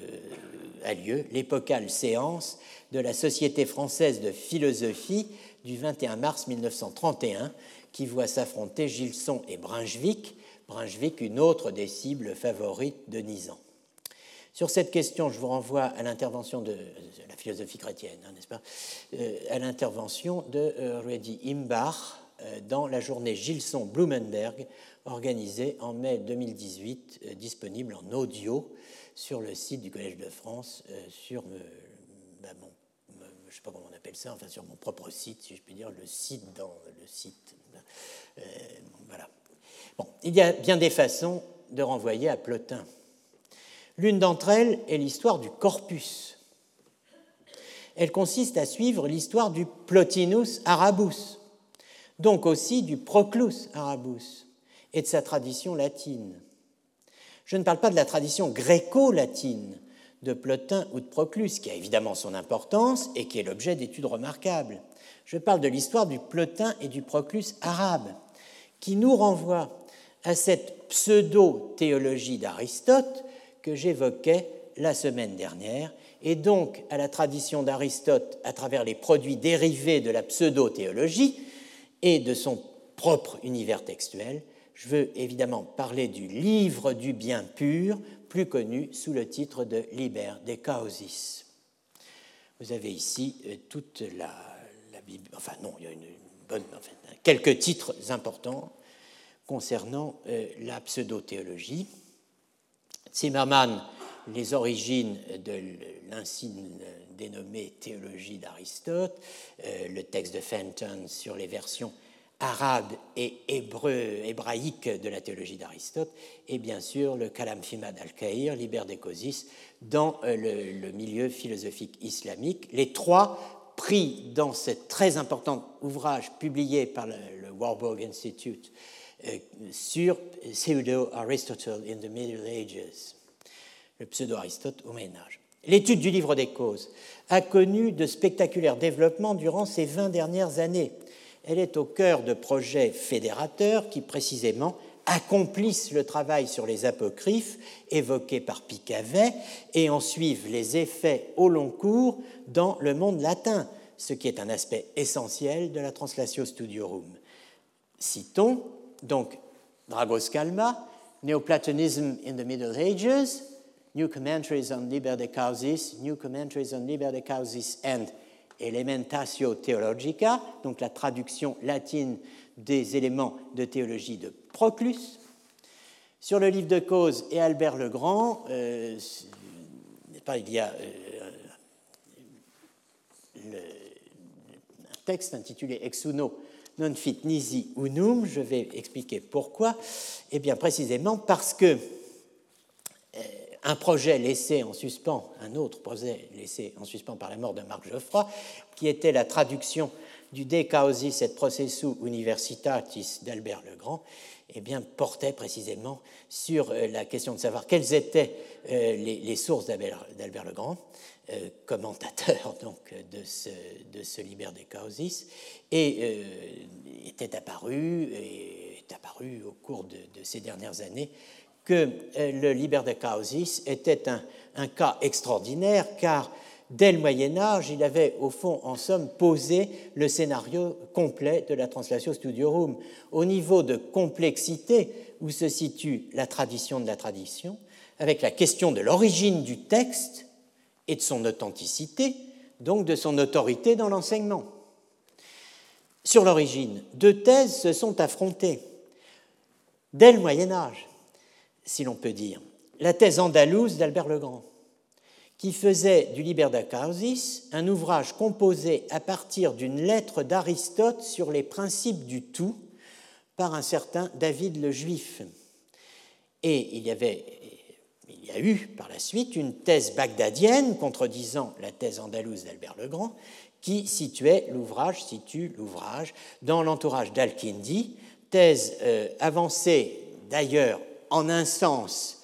a lieu l'épocale séance de la Société française de philosophie du 21 mars 1931, qui voit s'affronter Gilson et Brunswick, Brunswick une autre des cibles favorites de Nizan. Sur cette question, je vous renvoie à l'intervention de, la philosophie chrétienne, hein, n'est-ce pas euh, À l'intervention de euh, Ruedi Imbach dans la journée Gilson-Blumenberg, organisée en mai 2018, disponible en audio sur le site du Collège de France, sur bah, mon sais pas comment on appelle ça, enfin sur mon propre site, si je puis dire, le site dans le site. Euh, voilà. Bon, il y a bien des façons de renvoyer à Plotin. L'une d'entre elles est l'histoire du corpus. Elle consiste à suivre l'histoire du Plotinus Arabus, donc aussi du Proclus Arabus et de sa tradition latine. Je ne parle pas de la tradition gréco-latine de Plotin ou de Proclus, qui a évidemment son importance et qui est l'objet d'études remarquables. Je parle de l'histoire du Plotin et du Proclus arabe, qui nous renvoie à cette pseudo-théologie d'Aristote que j'évoquais la semaine dernière, et donc à la tradition d'Aristote à travers les produits dérivés de la pseudo-théologie et de son propre univers textuel, je veux évidemment parler du livre du bien pur, plus connu sous le titre de Liber de Causis. Vous avez ici euh, toute la, Bible, enfin non, il y a une bonne, enfin, quelques titres importants concernant euh, la pseudo-théologie. Zimmermann, les origines de l'insigne dénommée théologie d'Aristote, euh, le texte de Fenton sur les versions arabe et hébreu, hébraïque de la théologie d'Aristote, et bien sûr le Kalam Fimad al-Kahir, Liber Decosis, dans euh, le, milieu philosophique islamique. Les trois pris dans ce très important ouvrage publié par le, Warburg Institute euh, sur Pseudo-Aristotle in the Middle Ages, le pseudo-Aristote au Moyen Âge. L'étude du livre des causes a connu de spectaculaires développements durant ces 20 dernières années elle est au cœur de projets fédérateurs qui précisément accomplissent le travail sur les apocryphes évoqués par Picavet et en suivent les effets au long cours dans le monde latin, ce qui est un aspect essentiel de la Translatio Studiorum. Citons donc Dragos Calma, Neoplatonism in the Middle Ages, New Commentaries on Liber de Causis, New Commentaries on Liber de Causis and Elementatio Theologica, donc la traduction latine des éléments de théologie de Proclus. Sur le livre de cause et Albert le Grand, euh, il y a euh, un texte intitulé Exuno non fit nisi unum. Je vais expliquer pourquoi. Eh bien, précisément parce que un projet laissé en suspens, un autre projet laissé en suspens par la mort de Marc Geoffroy, qui était la traduction du De Causis et Processu Universitatis d'Albert Legrand, eh bien, portait précisément sur euh, la question de savoir quelles étaient euh, les, sources d'Albert Legrand, euh, commentateur donc, de, ce, Liber de Causis, et était apparu, et est apparu au cours de ces dernières années que euh, le Liber de Causis était un, cas extraordinaire car dès le Moyen Âge, il avait au fond, en somme, posé le scénario complet de la Translatio Studiorum. Au niveau de complexité où se situe la tradition de la tradition, avec la question de l'origine du texte et de son authenticité, donc de son autorité dans l'enseignement. Sur l'origine, deux thèses se sont affrontées dès le Moyen Âge si l'on peut dire, la thèse andalouse d'Albert le Grand, qui faisait du Liber Causis un ouvrage composé à partir d'une lettre d'Aristote sur les principes du tout par un certain David le Juif. Et il y avait il y a eu par la suite une thèse bagdadienne contredisant la thèse andalouse d'Albert le Grand qui situait l'ouvrage, situe l'ouvrage dans l'entourage d'Al-Kindi, thèse euh, avancée d'ailleurs en un sens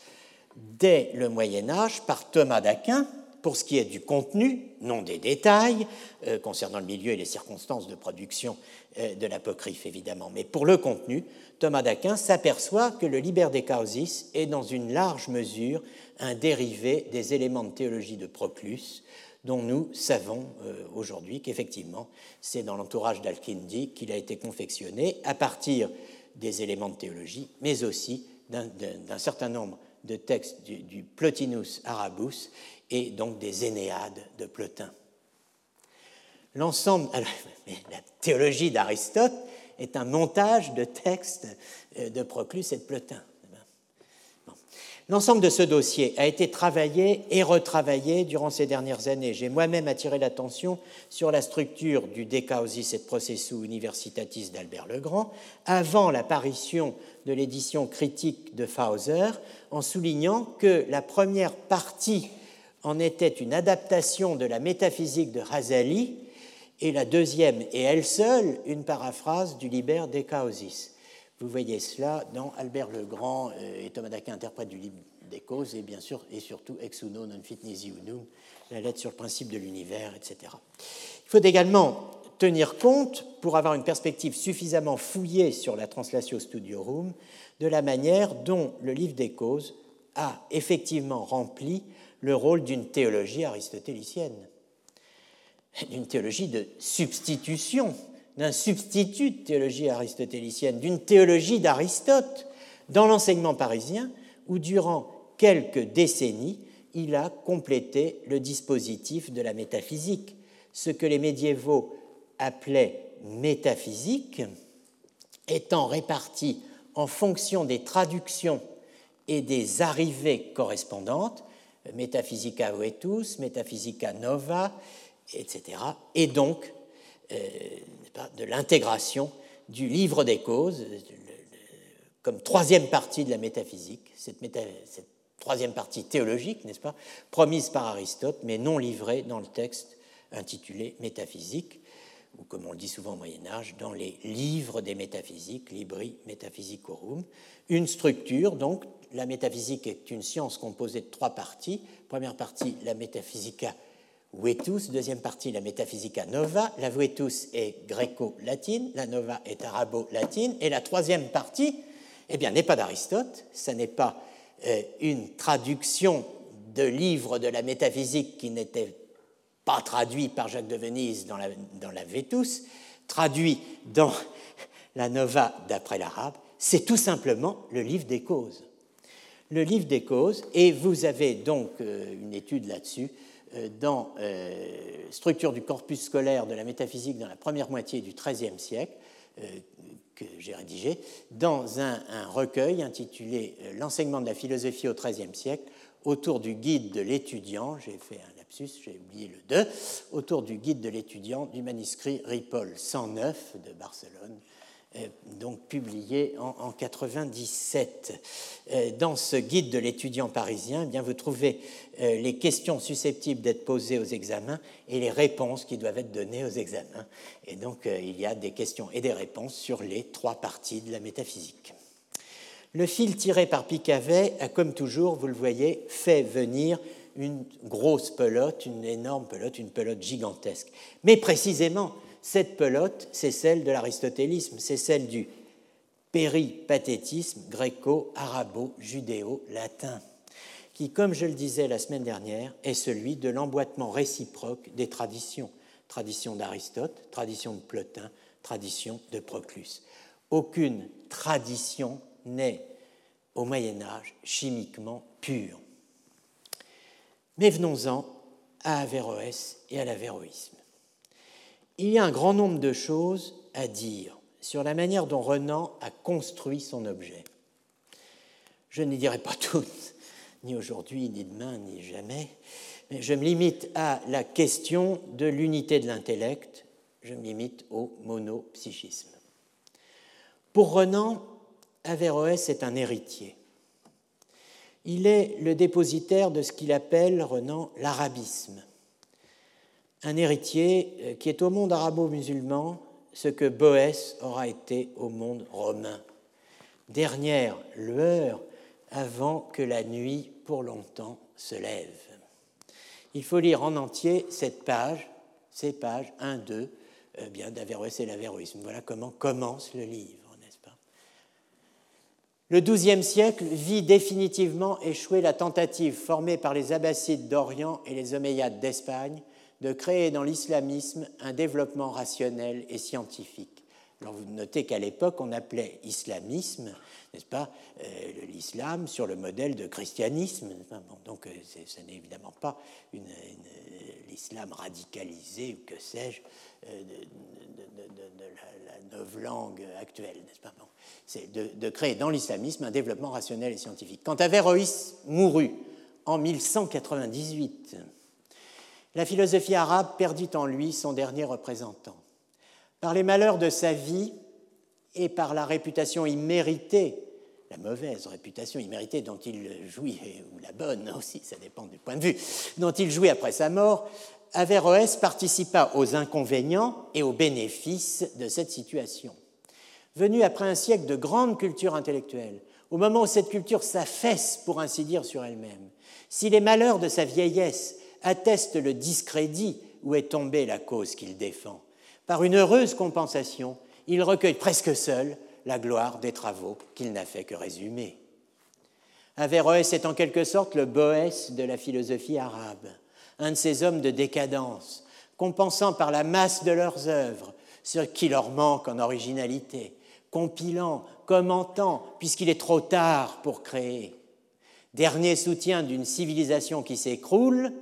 dès le Moyen Âge par Thomas d'Aquin pour ce qui est du contenu, non des détails, euh, concernant le milieu et les circonstances de production euh, de l'apocryphe évidemment, mais pour le contenu, Thomas d'Aquin s'aperçoit que le Liber de Causis est dans une large mesure un dérivé des éléments de théologie de Proclus, dont nous savons euh, aujourd'hui qu'effectivement c'est dans l'entourage d'Alkindi qu'il a été confectionné à partir des éléments de théologie, mais aussi d'un certain nombre de textes du, Plotinus Arabus et donc des Énéades de Plotin. L'ensemble, la théologie d'Aristote est un montage de textes euh, de Proclus et de Plotin. L'ensemble de ce dossier a été travaillé et retravaillé durant ces dernières années. J'ai moi-même attiré l'attention sur la structure du De Causis et Processus Universitatis d'Albert Legrand avant l'apparition de l'édition critique de Fauser, en soulignant que la première partie en était une adaptation de la métaphysique de Razali et la deuxième, et elle seule, une paraphrase du Liber De Causis. Vous voyez cela dans Albert Legrand euh, et Thomas d'Aquin interprète du livre des causes et bien sûr et surtout ex uno non fit nisi unum, la lettre sur le principe de l'univers, etc. Il faut également tenir compte, pour avoir une perspective suffisamment fouillée sur la Translatio Studiorum, de la manière dont le livre des causes a effectivement rempli le rôle d'une théologie aristotélicienne, d'une théologie de substitution d'un substitut de théologie aristotélicienne, d'une théologie d'Aristote dans l'enseignement parisien, où durant quelques décennies, il a complété le dispositif de la métaphysique, ce que les médiévaux appelaient métaphysique, étant réparti en fonction des traductions et des arrivées correspondantes, Metaphysica Vetus, Metaphysica Nova, etc., et donc euh, de l'intégration du livre des causes comme troisième partie de la métaphysique, cette, troisième partie théologique, n'est-ce pas, promise par Aristote, mais non livrée dans le texte intitulé Métaphysique, ou comme on le dit souvent au Moyen Âge, dans les livres des métaphysiques, Libri Metaphysicorum. Une structure, donc, la métaphysique est une science composée de trois parties. Première partie, la Metaphysica Vetus, deuxième partie, la Metaphysica Nova. La Vetus est gréco-latine, la Nova est arabo-latine, et la troisième partie, eh bien, n'est pas d'Aristote, ce n'est pas euh, une traduction de livres de la métaphysique qui n'était pas traduit par Jacques de Venise dans la, dans la traduit dans la Nova d'après l'arabe, c'est tout simplement le livre des causes. Le livre des causes, et vous avez donc euh, une étude là-dessus dans euh, Structure du corpus scolaire de la métaphysique dans la première moitié du XIIIe siècle, euh, que j'ai rédigé, dans un, recueil intitulé L'enseignement de la philosophie au XIIIe siècle, autour du guide de l'étudiant, j'ai fait un lapsus, j'ai oublié le 2, autour du guide de l'étudiant du manuscrit Ripoll 109 de Barcelone, euh, donc publié en, 1997. Euh, dans ce guide de l'étudiant parisien, eh bien, vous trouvez euh, les questions susceptibles d'être posées aux examens et les réponses qui doivent être données aux examens. Et donc, il y a des questions et des réponses sur les trois parties de la métaphysique. Le fil tiré par Picavet a, comme toujours, vous le voyez, fait venir une grosse pelote, une énorme pelote, une pelote gigantesque. Mais précisément, cette pelote, c'est celle de l'aristotélisme, c'est celle du péripathétisme gréco-arabo-judéo-latin, qui, comme je le disais la semaine dernière, est celui de l'emboîtement réciproque des traditions. Tradition d'Aristote, tradition de Plotin, tradition de Proclus. Aucune tradition n'est, au Moyen Âge, chimiquement pure. Mais venons-en à Averroès et à l'avéroïsme il y a un grand nombre de choses à dire sur la manière dont Renan a construit son objet. Je les dirai pas toutes, ni aujourd'hui, ni demain, ni jamais, mais je me limite à la question de l'unité de l'intellect, je me limite au monopsychisme. Pour Renan, Averroès est un héritier. Il est le dépositaire de ce qu'il appelle, Renan, l'arabisme, un héritier euh, qui est au monde arabo-musulman ce que Boès aura été au monde romain. Dernière lueur avant que la nuit pour longtemps se lève. Il faut lire en entier cette page, ces pages 1, 2, euh, bien d'Averroès et l'Averroïsme. Voilà comment commence le livre, n'est-ce pas? Le XIIe siècle vit définitivement échouer la tentative formée par les Abbassides d'Orient et les Omeyyades d'Espagne de créer dans l'islamisme un développement rationnel et scientifique. Alors vous notez qu'à l'époque, on appelait islamisme, n'est-ce pas, euh, l'islam sur le modèle de christianisme. donc euh, ce n'est évidemment pas l'islam radicalisé ou que sais-je euh, de, la, la langue actuelle, n'est-ce pas? C'est de, créer dans l'islamisme un développement rationnel et scientifique. Quant à Averroïs mourut en 1198, la philosophie arabe perdit en lui son dernier représentant. Par les malheurs de sa vie et par la réputation imméritée, la mauvaise réputation imméritée dont il jouit, ou la bonne aussi, ça dépend du point de vue, dont il jouit après sa mort, Averroès participa aux inconvénients et aux bénéfices de cette situation. Venu après un siècle de grande culture intellectuelle, au moment où cette culture s'affaisse, pour ainsi dire, sur elle-même, si les malheurs de sa vieillesse attestent le discrédit où est tombée la cause qu'il défend, par une heureuse compensation, il recueille presque seul la gloire des travaux qu'il n'a fait que résumer. Averroès est en quelque sorte le Boès de la philosophie arabe, un de ces hommes de décadence, compensant par la masse de leurs œuvres ce qui leur manque en originalité, compilant, commentant, puisqu'il est trop tard pour créer. Dernier soutien d'une civilisation qui s'écroule,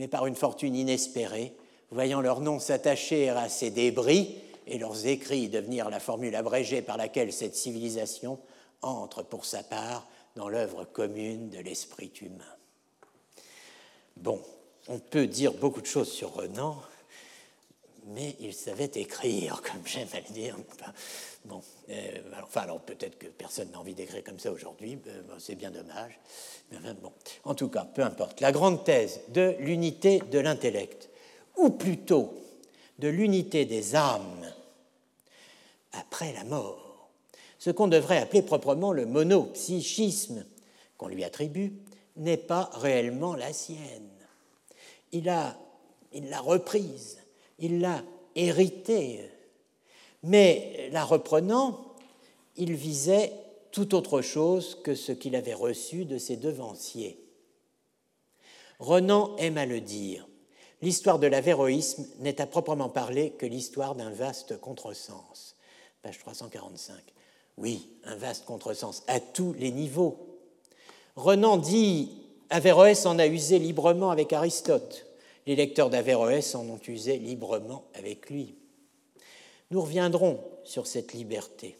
mais par une fortune inespérée, voyant leur nom s'attacher à ces débris et leurs écrits devenir la formule abrégée par laquelle cette civilisation entre pour sa part dans l'œuvre commune de l'esprit humain. Bon, on peut dire beaucoup de choses sur Renan, mais il savait écrire, comme j'aime à le dire. Bon, euh, enfin, alors peut-être que personne n'a envie d'écrire comme ça aujourd'hui, euh, c'est bien dommage. Mais bon, en tout cas, peu importe. La grande thèse de l'unité de l'intellect, ou plutôt de l'unité des âmes après la mort, ce qu'on devrait appeler proprement le monopsychisme qu'on lui attribue, n'est pas réellement la sienne. Il l'a il reprise, il l'a héritée, mais la reprenant, il visait tout autre chose que ce qu'il avait reçu de ses devanciers. Renan aime à le dire, l'histoire de l'avéroïsme n'est à proprement parler que l'histoire d'un vaste contresens. Page 345. Oui, un vaste contresens à tous les niveaux. Renan dit Averroès en a usé librement avec Aristote. Les lecteurs d'Averroès en ont usé librement avec lui. Nous reviendrons sur cette liberté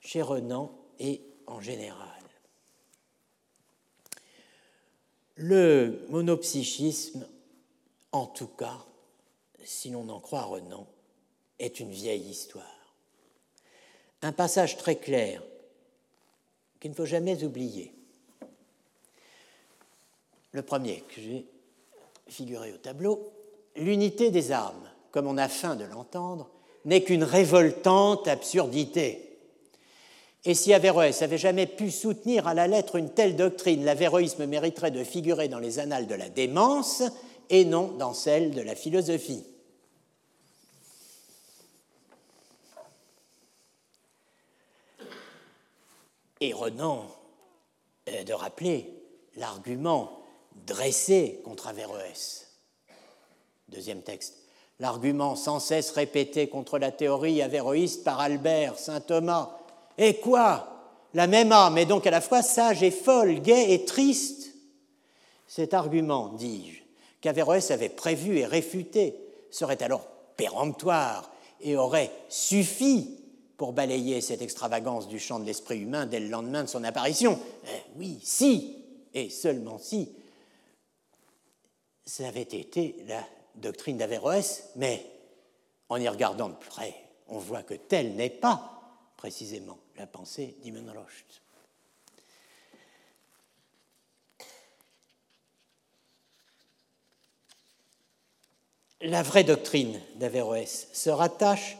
chez Renan et en général. Le monopsychisme, en tout cas, si l'on en croit Renan, est une vieille histoire. Un passage très clair qu'il ne faut jamais oublier. Le premier que j'ai figuré au tableau, l'unité des armes, comme on a faim de l'entendre, n'est qu'une révoltante absurdité. Et si Averroès avait jamais pu soutenir à la lettre une telle doctrine, l'avéroïsme mériterait de figurer dans les annales de la démence et non dans celles de la philosophie. Et Renan euh, de rappeler l'argument dressé contre Averroès. Deuxième texte. L'argument sans cesse répété contre la théorie avéroïste par Albert, saint Thomas, et quoi? La même âme est donc à la fois sage et folle, gaie et triste. Cet argument, dis-je, qu'Averroès avait prévu et réfuté, serait alors péremptoire et aurait suffi pour balayer cette extravagance du champ de l'esprit humain dès le lendemain de son apparition. Eh oui, si, et seulement si, ça avait été la doctrine d'Averroès, mais en y regardant de près, on voit que tel n'est pas précisément la pensée d'Immanuel La vraie doctrine d'Averroès se rattache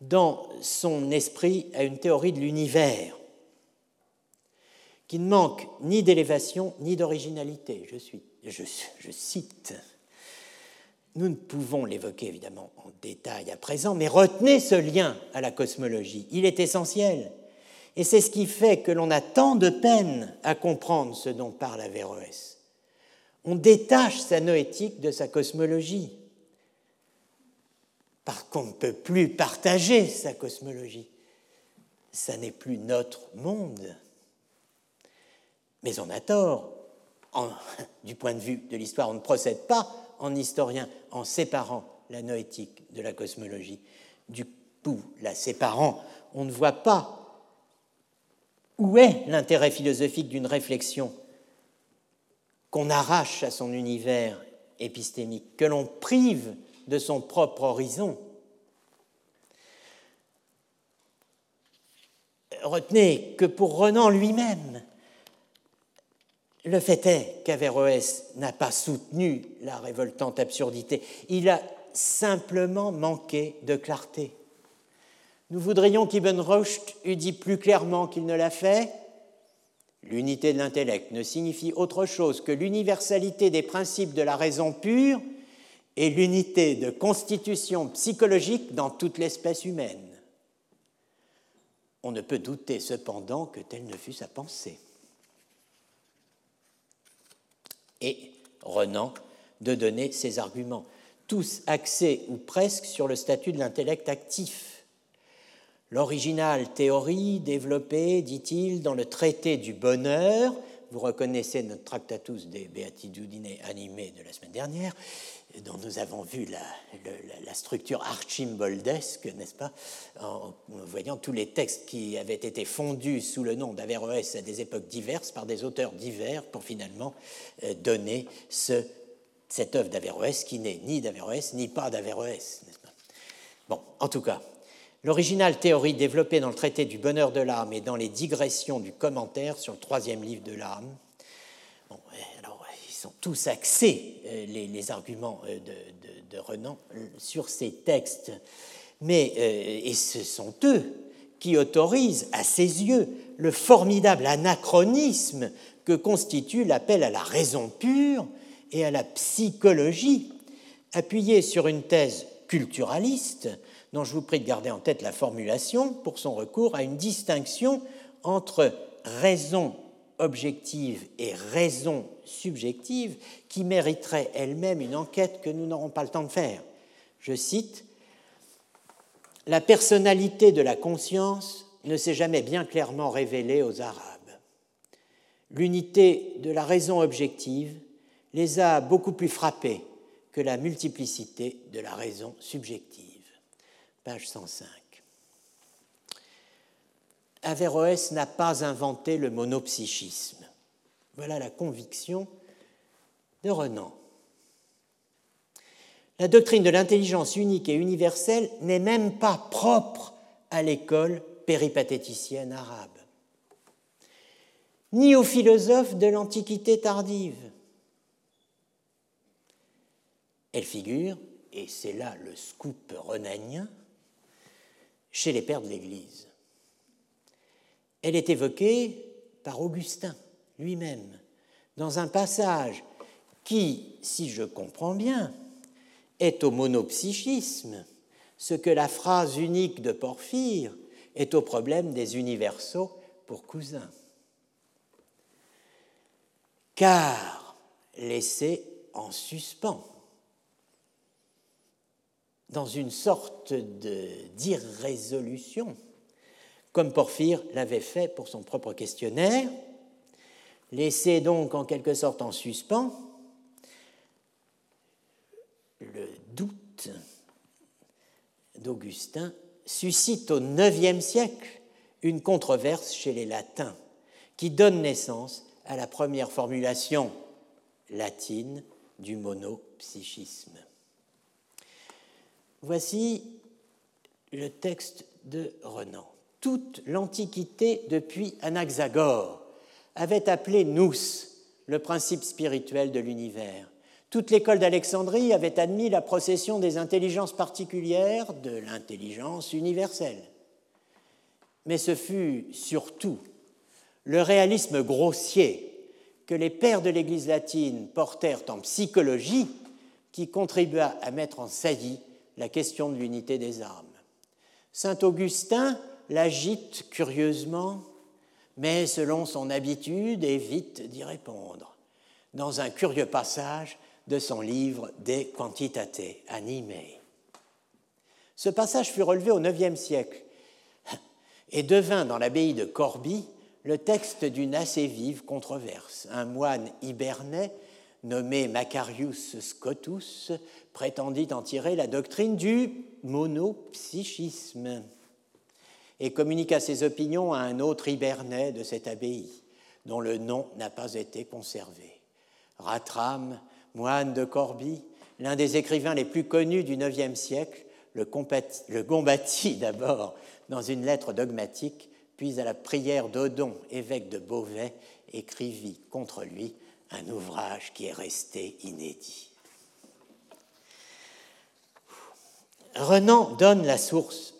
dans son esprit à une théorie de l'univers qui ne manque ni d'élévation ni d'originalité. Je, suis, je, cite nous ne pouvons l'évoquer évidemment en détail à présent, mais retenez ce lien à la cosmologie. Il est essentiel. Et c'est ce qui fait que l'on a tant de peine à comprendre ce dont parle Averroès. On détache sa noétique de sa cosmologie. parce qu'on ne peut plus partager sa cosmologie. Ça n'est plus notre monde. Mais on a tort. du point de vue de l'histoire, on ne procède pas en historien en séparant la noétique de la cosmologie. Du coup, la séparant, on ne voit pas où est l'intérêt philosophique d'une réflexion qu'on arrache à son univers épistémique, que l'on prive de son propre horizon. Retenez que pour Renan lui-même, le fait est qu'Averroès n'a pas soutenu la révoltante absurdité, il a simplement manqué de clarté. Nous voudrions qu'Ibn Rushd eût dit plus clairement qu'il ne l'a fait. L'unité de l'intellect ne signifie autre chose que l'universalité des principes de la raison pure et l'unité de constitution psychologique dans toute l'espèce humaine. On ne peut douter cependant que telle ne fût sa pensée. Et Renan de donner ses arguments, tous axés ou presque sur le statut de l'intellect actif. L'originale théorie développée, dit-il, dans le traité du bonheur, vous reconnaissez notre Tractatus des Beatitudine animé de la semaine dernière, dont nous avons vu la, structure archimboldesque, n'est-ce pas, en, voyant tous les textes qui avaient été fondus sous le nom d'Averroès à des époques diverses par des auteurs divers pour finalement euh, donner ce, cette œuvre d'Averroès qui n'est ni d'Averroès ni pas d'Averroès, n'est-ce pas. Bon, en tout cas, l'originale théorie développée dans le traité du bonheur de l'âme et dans les digressions du commentaire sur le troisième livre de l'âme, sont tous axés, euh, les, arguments euh, de, Renan, sur ces textes. Mais, euh, et ce sont eux qui autorisent, à ses yeux, le formidable anachronisme que constitue l'appel à la raison pure et à la psychologie, appuyé sur une thèse culturaliste, dont je vous prie de garder en tête la formulation pour son recours à une distinction entre raison objective et raison subjective qui mériterait elle-même une enquête que nous n'aurons pas le temps de faire. Je cite, La personnalité de la conscience ne s'est jamais bien clairement révélée aux Arabes. L'unité de la raison objective les a beaucoup plus frappés que la multiplicité de la raison subjective. Page 105. Averroès n'a pas inventé le monopsychisme. Voilà la conviction de Renan. La doctrine de l'intelligence unique et universelle n'est même pas propre à l'école péripatéticienne arabe, ni aux philosophes de l'Antiquité tardive. Elle figure, et c'est là le scoop renanien, chez les pères de l'Église. Elle est évoquée par Augustin lui-même dans un passage qui, si je comprends bien, est au monopsychisme ce que la phrase unique de Porphyre est au problème des universaux pour cousins. Car laissé en suspens, dans une sorte d'irrésolution, comme Porphyre l'avait fait pour son propre questionnaire, laissé donc en quelque sorte en suspens, le doute d'Augustin suscite au IXe siècle une controverse chez les latins qui donne naissance à la première formulation latine du monopsychisme. Voici le texte de Renan toute l'Antiquité depuis Anaxagore avait appelé nous le principe spirituel de l'univers. Toute l'école d'Alexandrie avait admis la procession des intelligences particulières de l'intelligence universelle. Mais ce fut surtout le réalisme grossier que les pères de l'Église latine portèrent en psychologie qui contribua à mettre en saillie la question de l'unité des âmes. Saint Augustin l'agite curieusement, mais selon son habitude évite d'y répondre, dans un curieux passage de son livre De Quantitate Animae. Ce passage fut relevé au IXe siècle et devint dans l'abbaye de Corbie le texte d'une assez vive controverse. Un moine hibernais nommé Macarius Scotus prétendit en tirer la doctrine du monopsychisme et communiqua ses opinions à un autre hibernais de cette abbaye, dont le nom n'a pas été conservé. Ratram, moine de Corbie, l'un des écrivains les plus connus du IXe siècle, le, combattit d'abord dans une lettre dogmatique, puis à la prière d'Odon, évêque de Beauvais, écrivit contre lui un ouvrage qui est resté inédit. Renan donne la source.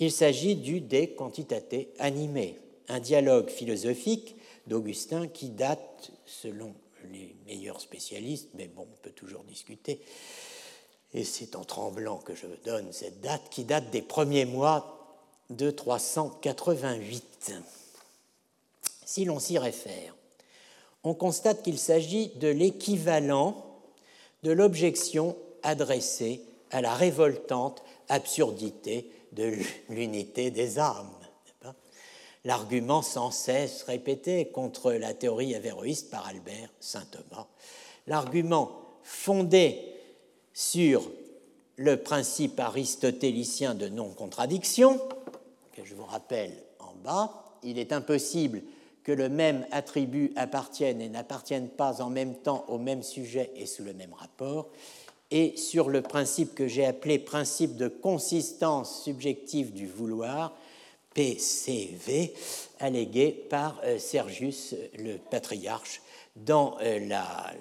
Il s'agit du De Quantitate animé, un dialogue philosophique d'Augustin qui date, selon les meilleurs spécialistes, mais bon, on peut toujours discuter, et c'est en tremblant que je donne cette date, qui date des premiers mois de 388. Si l'on s'y réfère, on constate qu'il s'agit de l'équivalent de l'objection adressée à la révoltante absurdité de l'unité des âmes. L'argument sans cesse répété contre la théorie avéroïste par Albert Saint Thomas. L'argument fondé sur le principe aristotélicien de non-contradiction, que je vous rappelle en bas, il est impossible que le même attribut appartienne et n'appartienne pas en même temps au même sujet et sous le même rapport, et sur le principe que j'ai appelé principe de consistance subjective du vouloir, PCV, allégué par euh, Sergius le patriarche dans euh, la,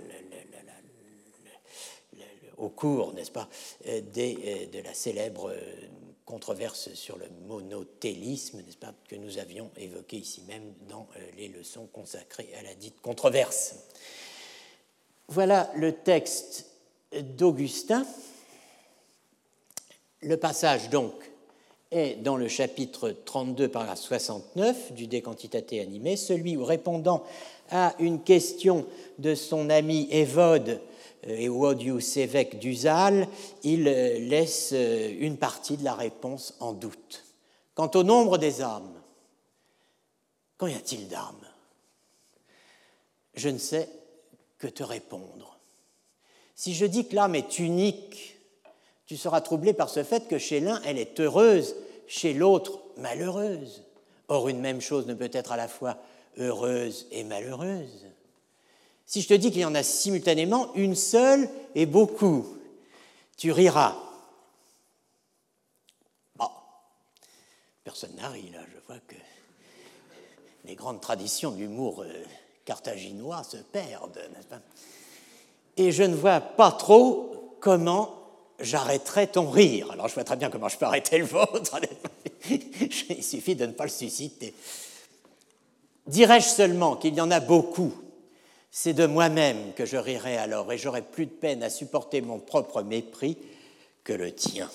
au cours, n'est-ce pas, euh, de la célèbre controverse sur le monothélisme, n'est-ce pas, que nous avions évoqué ici même dans euh, les leçons consacrées à la dite controverse. Voilà le texte d'Augustin. Le passage, donc, est dans le chapitre 32, paragraphe 69 du De animé, celui où, répondant à une question de son ami Évode Ewodius, évêque d'Uzal, il euh, laisse euh, une partie de la réponse en doute. Quant au nombre des âmes, qu'en y a-t-il d'âmes? Je ne sais que te répondre. Si je dis que l'âme est unique, tu seras troublé par ce fait que chez l'un elle est heureuse, chez l'autre malheureuse. Or, une même chose ne peut être à la fois heureuse et malheureuse. Si je te dis qu'il y en a simultanément une seule et beaucoup, tu riras. Bon, personne n'a ri là, je vois que les grandes traditions d'humour euh, carthaginois se perdent, n'est-ce pas? Et je ne vois pas trop comment j'arrêterai ton rire. Alors je vois très bien comment je peux arrêter le vôtre. Il suffit de ne pas le susciter. Dirais-je seulement qu'il y en a beaucoup c'est de moi-même que je rirai alors, et j'aurai plus de peine à supporter mon propre mépris que le tien.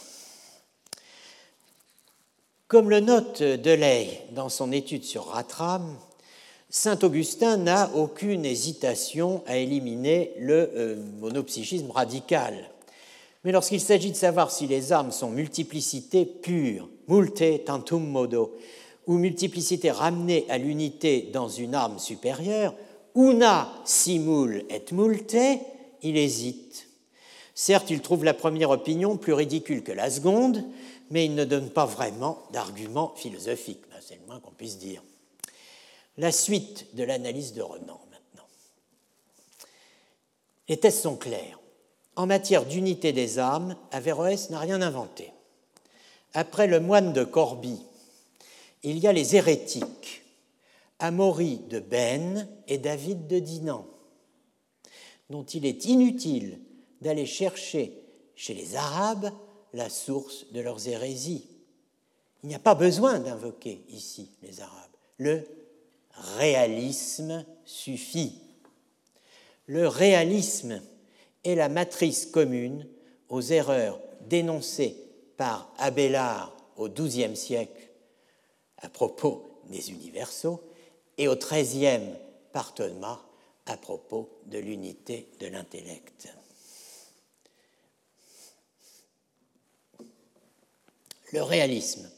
Comme le note Delay dans son étude sur Ratram, Saint Augustin n'a aucune hésitation à éliminer le euh, monopsychisme radical. Mais lorsqu'il s'agit de savoir si les âmes sont multiplicité pure, multe tantum modo, ou multiplicité ramenée à l'unité dans une âme supérieure, una simul et multe, il hésite. Certes, il trouve la première opinion plus ridicule que la seconde, mais il ne donne pas vraiment d'argument philosophique, ben, c'est le moins qu'on puisse dire. La suite de l'analyse de Renan maintenant. Les tests sont clairs. En matière d'unité des âmes, Averroès n'a rien inventé. Après le moine de Corbie, il y a les hérétiques Amaury de Ben et David de Dinan, dont il est inutile d'aller chercher chez les Arabes la source de leurs hérésies. Il n'y a pas besoin d'invoquer ici les Arabes. Le réalisme suffit. Le réalisme est la matrice commune aux erreurs dénoncées par Abélard au XIIe siècle à propos des universaux et au treizième par Thomas à propos de l'unité de l'intellect. le réalisme,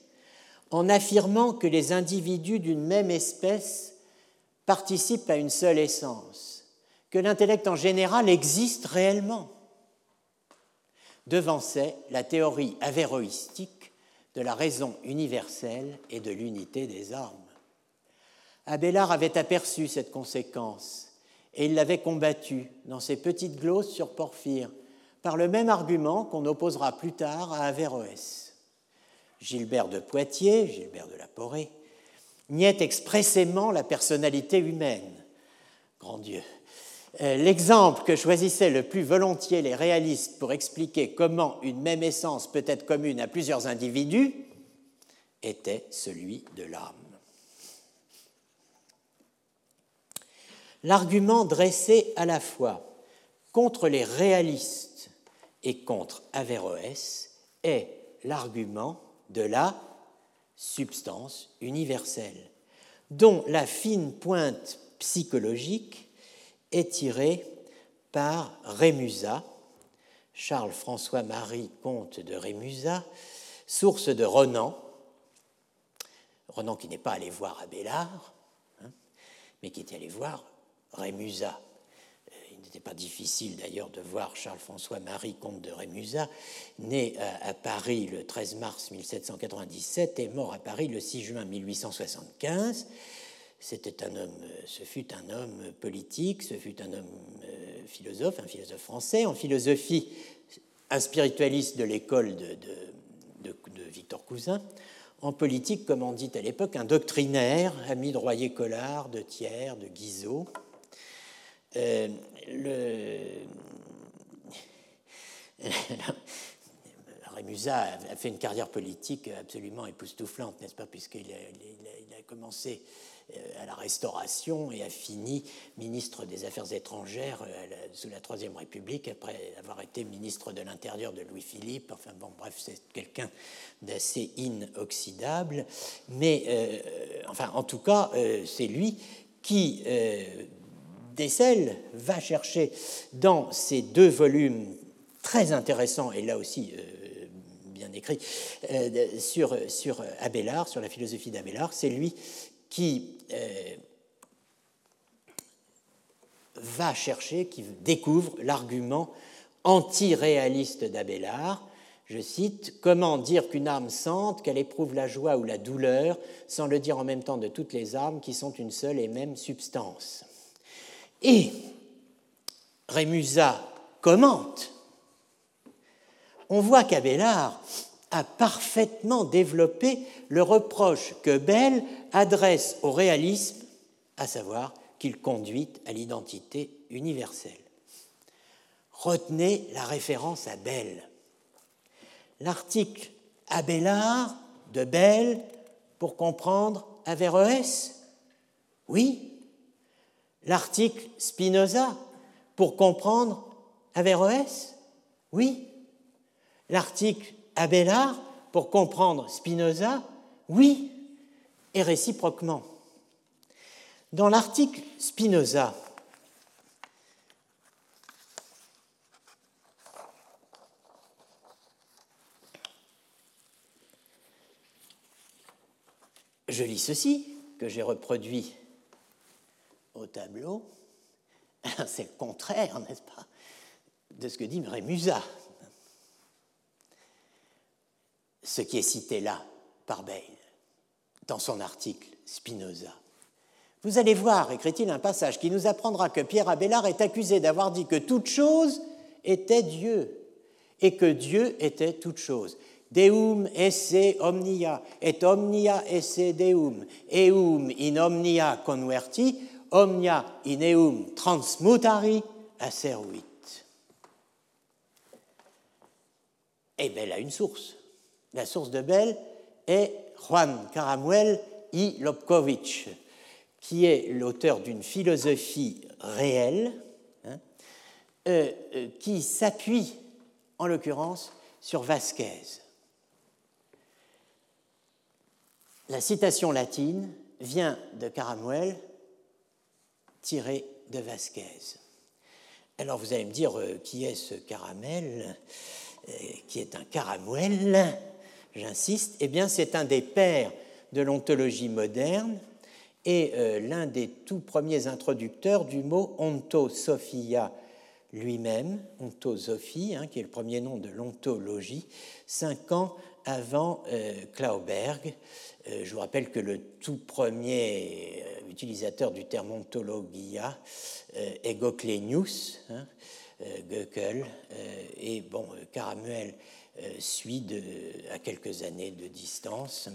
en affirmant que les individus d'une même espèce participent à une seule essence, que l'intellect en général existe réellement, devançait la théorie avéroïstique de la raison universelle et de l'unité des âmes. Abélard avait aperçu cette conséquence et il l'avait combattue dans ses petites glosses sur Porphyre, par le même argument qu'on opposera plus tard à Averroès. Gilbert de Poitiers, Gilbert de la Porée, niait expressément la personnalité humaine. Grand Dieu. Euh, l'exemple que choisissaient le plus volontiers les réalistes pour expliquer comment une même essence peut être commune à plusieurs individus était celui de l'âme. L'argument dressé à la fois contre les réalistes et contre Averroès est l'argument de la substance universelle, dont la fine pointe psychologique est tirée par Rémusat, Charles-François-Marie, comte de Rémusat, source de Renan, Renan qui n'est pas allé voir Abélard, hein, mais qui est allé voir Rémusat. Euh, n'était pas difficile d'ailleurs de voir Charles-François-Marie, comte de Rémusat, né à Paris le 13 mars 1797 et mort à Paris le 6 juin 1875. C'était un homme, ce fut un homme politique, ce fut un homme euh, philosophe, un philosophe français, en philosophie, un spiritualiste de l'école de, de, Victor Cousin, en politique, comme on dit à l'époque, un doctrinaire, ami de Royer-Collard, de Thiers, de Guizot. Euh, le... Rémusat a fait une carrière politique absolument époustouflante, n'est-ce pas, puisqu'il a, a, commencé euh, à la Restauration et a fini ministre des Affaires étrangères euh, sous la Troisième République, après avoir été ministre de l'Intérieur de Louis-Philippe. Enfin bon, bref, c'est quelqu'un d'assez inoxydable. Mais, enfin, en tout cas, c'est lui qui décèle, va chercher dans ces deux volumes très intéressants, et là aussi euh, bien écrits, euh, sur, sur Abélard, sur la philosophie d'Abélard, c'est lui qui euh, va chercher, qui découvre l'argument anti-réaliste d'Abélard. Je cite, Comment dire qu'une âme sente, qu'elle éprouve la joie ou la douleur, sans le dire en même temps de toutes les âmes qui sont une seule et même substance? Et Rémusat commente, on voit qu'Abélard a parfaitement développé le reproche que Bell adresse au réalisme, à savoir qu'il conduit à l'identité universelle. Retenez la référence à Bell. L'article Abélard de Bell pour comprendre Averroès? Oui, l'article Spinoza pour comprendre Averroès Oui. L'article Abélard pour comprendre Spinoza? Oui. Et réciproquement. Dans l'article Spinoza, je lis ceci que j'ai reproduit au tableau, c'est le contraire, n'est-ce pas, de ce que dit Rémusat. Ce qui est cité là par Bayle dans son article Spinoza. Vous allez voir, écrit-il, un passage qui nous apprendra que Pierre Abélard est accusé d'avoir dit que toute chose était Dieu et que Dieu était toute chose. Deum esse omnia, et omnia esse deum, eum in omnia converti, omnia in eum transmutari aseruit. Et Bell a une source. La source de Bell est Juan Caramuel y Lobkovich, qui est l'auteur d'une philosophie réelle, hein, euh, euh, qui s'appuie en l'occurrence sur Vasquez. La citation latine vient de Caramuel tiré de Vasquez. Alors vous allez me dire, euh, qui est ce caramel euh, Qui est un caramel j'insiste, eh bien c'est un des pères de l'ontologie moderne et euh, l'un des tout premiers introducteurs du mot ontosophia lui-même, ontosophie, hein, qui est le premier nom de l'ontologie, cinq ans avant euh, Klauberg. Euh, je vous rappelle que le tout premier utilisateur du terme ontologia est Goclenius, hein, et bon, Caramuel suit à quelques années de distance.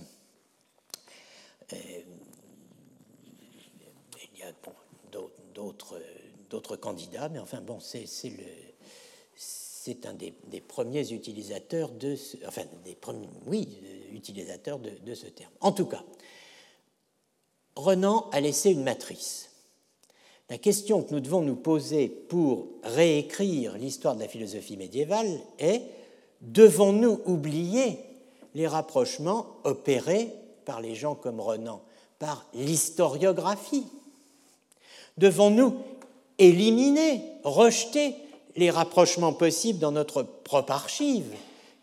d'autres candidats, mais enfin bon, c'est c'est un des, premiers utilisateurs de ce, enfin des premiers, oui, utilisateurs de, ce terme. En tout cas, Renan a laissé une matrice. La question que nous devons nous poser pour réécrire l'histoire de la philosophie médiévale est devons-nous oublier les rapprochements opérés par les gens comme Renan, par l'historiographie? Devons-nous éliminer, rejeter les rapprochements possibles dans notre propre archive,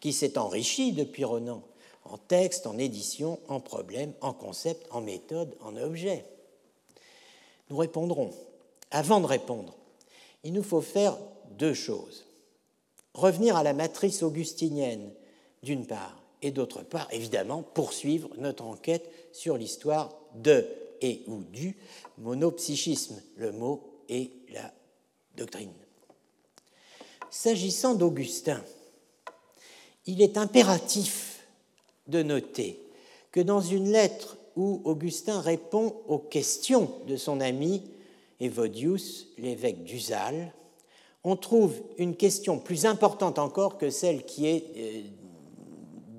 qui s'est enrichie depuis Renan, en texte, en édition, en problème, en concept, en méthode, en objet Nous répondrons. Avant de répondre, il nous faut faire deux choses. Revenir à la matrice augustinienne, d'une part, et d'autre part, évidemment, poursuivre notre enquête sur l'histoire de et ou du monopsychisme, le mot et la doctrine. S'agissant d'Augustin, il est impératif de noter que dans une lettre où Augustin répond aux questions de son ami Evodius, l'évêque d'Usal, on trouve une question plus importante encore que celle qui est euh,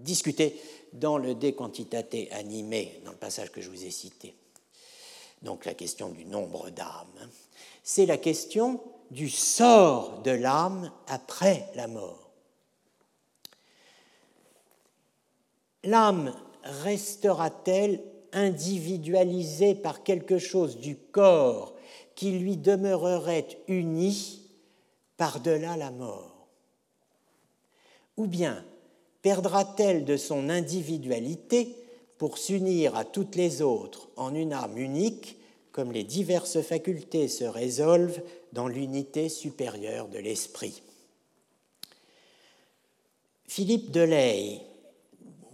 discutée dans le De Quantitate animé, dans le passage que je vous ai cité. Donc la question du nombre d'âmes, c'est la question du sort de l'âme après la mort. L'âme restera-t-elle individualisée par quelque chose du corps qui lui demeurerait uni par-delà la mort? Ou bien perdra-t-elle de son individualité pour s'unir à toutes les autres en une âme unique, comme les diverses facultés se résolvent dans l'unité supérieure de l'esprit. Philippe Delay,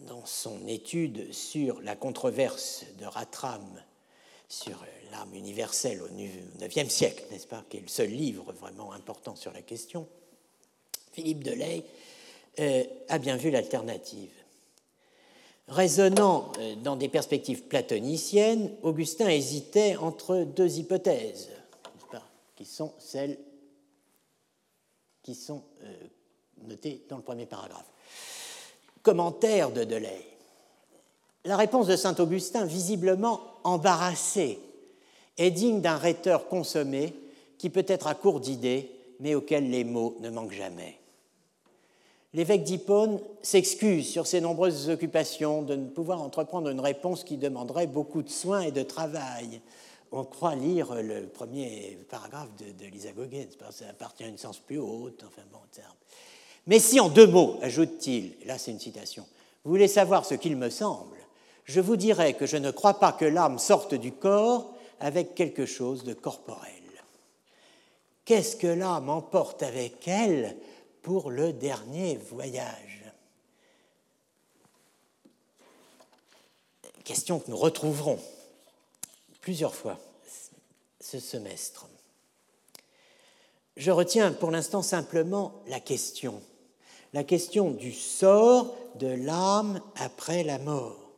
dans son étude sur la controverse de Ratram sur l'âme universelle au IXe siècle, n'est-ce pas, qui est le seul livre vraiment important sur la question, Philippe Delay euh, a bien vu l'alternative. Raisonnant euh, dans des perspectives platoniciennes, Augustin hésitait entre deux hypothèses, qui sont celles qui sont euh, notées dans le premier paragraphe. Commentaire de Delay. La réponse de saint Augustin, visiblement embarrassée, est digne d'un rhéteur consommé qui peut être à court d'idées, mais auquel les mots ne manquent jamais l'évêque d'Hippone s'excuse sur ses nombreuses occupations de ne pouvoir entreprendre une réponse qui demanderait beaucoup de soins et de travail. On croit lire le premier paragraphe de, de Gauguin, ça appartient à une sens plus haute, enfin bon, Mais si en deux mots, ajoute-t-il, là c'est une citation, vous voulez savoir ce qu'il me semble, je vous dirais que je ne crois pas que l'âme sorte du corps avec quelque chose de corporel. Qu'est-ce que l'âme emporte avec elle pour le dernier voyage. Question que nous retrouverons plusieurs fois ce semestre. Je retiens pour l'instant simplement la question, la question du sort de l'âme après la mort.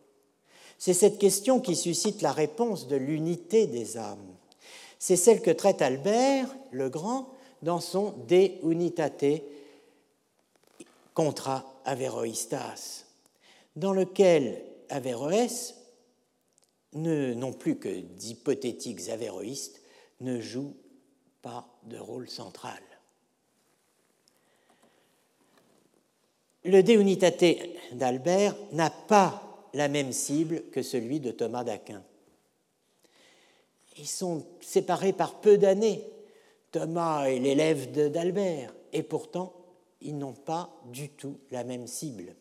C'est cette question qui suscite la réponse de l'unité des âmes. C'est celle que traite Albert le Grand dans son De Unitate contra Averroistas, dans lequel Averroès, non plus que d'hypothétiques avéroïstes, ne joue pas de rôle central. Le De Unitate d'Albert n'a pas la même cible que celui de Thomas d'Aquin. Ils sont séparés par peu d'années. Thomas est l'élève d'Albert, et pourtant ils n'ont pas du tout la même cible.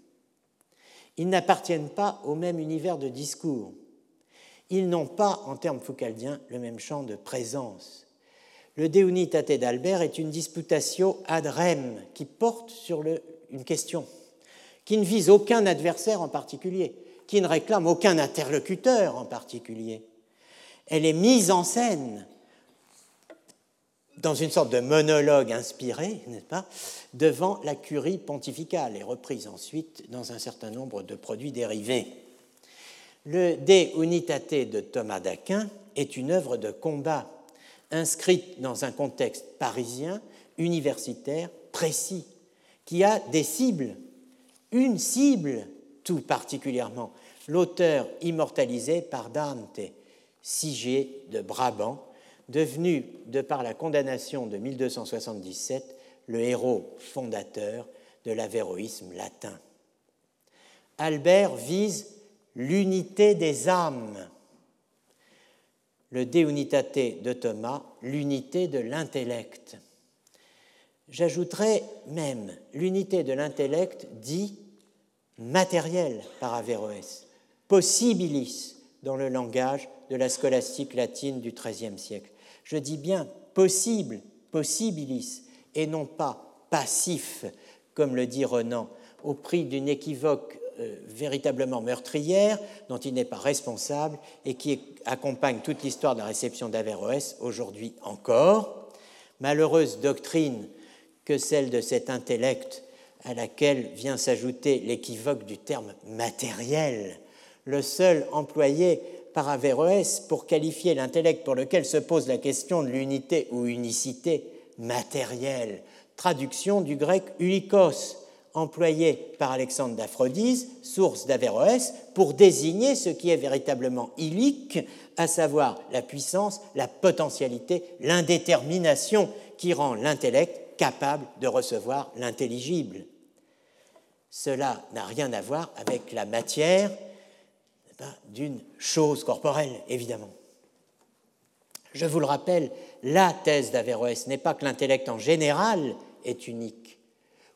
Ils n'appartiennent pas au même univers de discours. Ils n'ont pas, en termes foucaldiens, le même champ de présence. Le De Unitate d'Albert est une disputatio ad rem qui porte sur une question, qui ne vise aucun adversaire en particulier, qui ne réclame aucun interlocuteur en particulier. Elle est mise en scène dans une sorte de monologue inspiré, n'est-ce pas, devant la curie pontificale et reprise ensuite dans un certain nombre de produits dérivés. Le De Unitate de Thomas d'Aquin est une œuvre de combat inscrite dans un contexte parisien, universitaire, précis, qui a des cibles, une cible tout particulièrement, l'auteur immortalisé par Dante, Sigé de Brabant, devenu, de par la condamnation de 1277, le héros fondateur de l'avéroïsme latin. Albert vise l'unité des âmes, le De Unitate de Thomas, l'unité de l'intellect. J'ajouterais même l'unité de l'intellect dit matériel par Averroès, possibilis dans le langage de la scolastique latine du XIIIe siècle. Je dis bien possible, possibilis, et non pas passif, comme le dit Renan, au prix d'une équivoque euh, véritablement meurtrière dont il n'est pas responsable et qui accompagne toute l'histoire de la réception d'Averroès aujourd'hui encore. Malheureuse doctrine que celle de cet intellect à laquelle vient s'ajouter l'équivoque du terme matériel, le seul employé par Averroès pour qualifier l'intellect pour lequel se pose la question de l'unité ou unicité matérielle. Traduction du grec ulikos, employé par Alexandre d'Aphrodise, source d'Averroès, pour désigner ce qui est véritablement illique, à savoir la puissance, la potentialité, l'indétermination qui rend l'intellect capable de recevoir l'intelligible. Cela n'a rien à voir avec la matière d'une chose corporelle, évidemment. Je vous le rappelle, la thèse d'Averroès n'est pas que l'intellect en général est unique,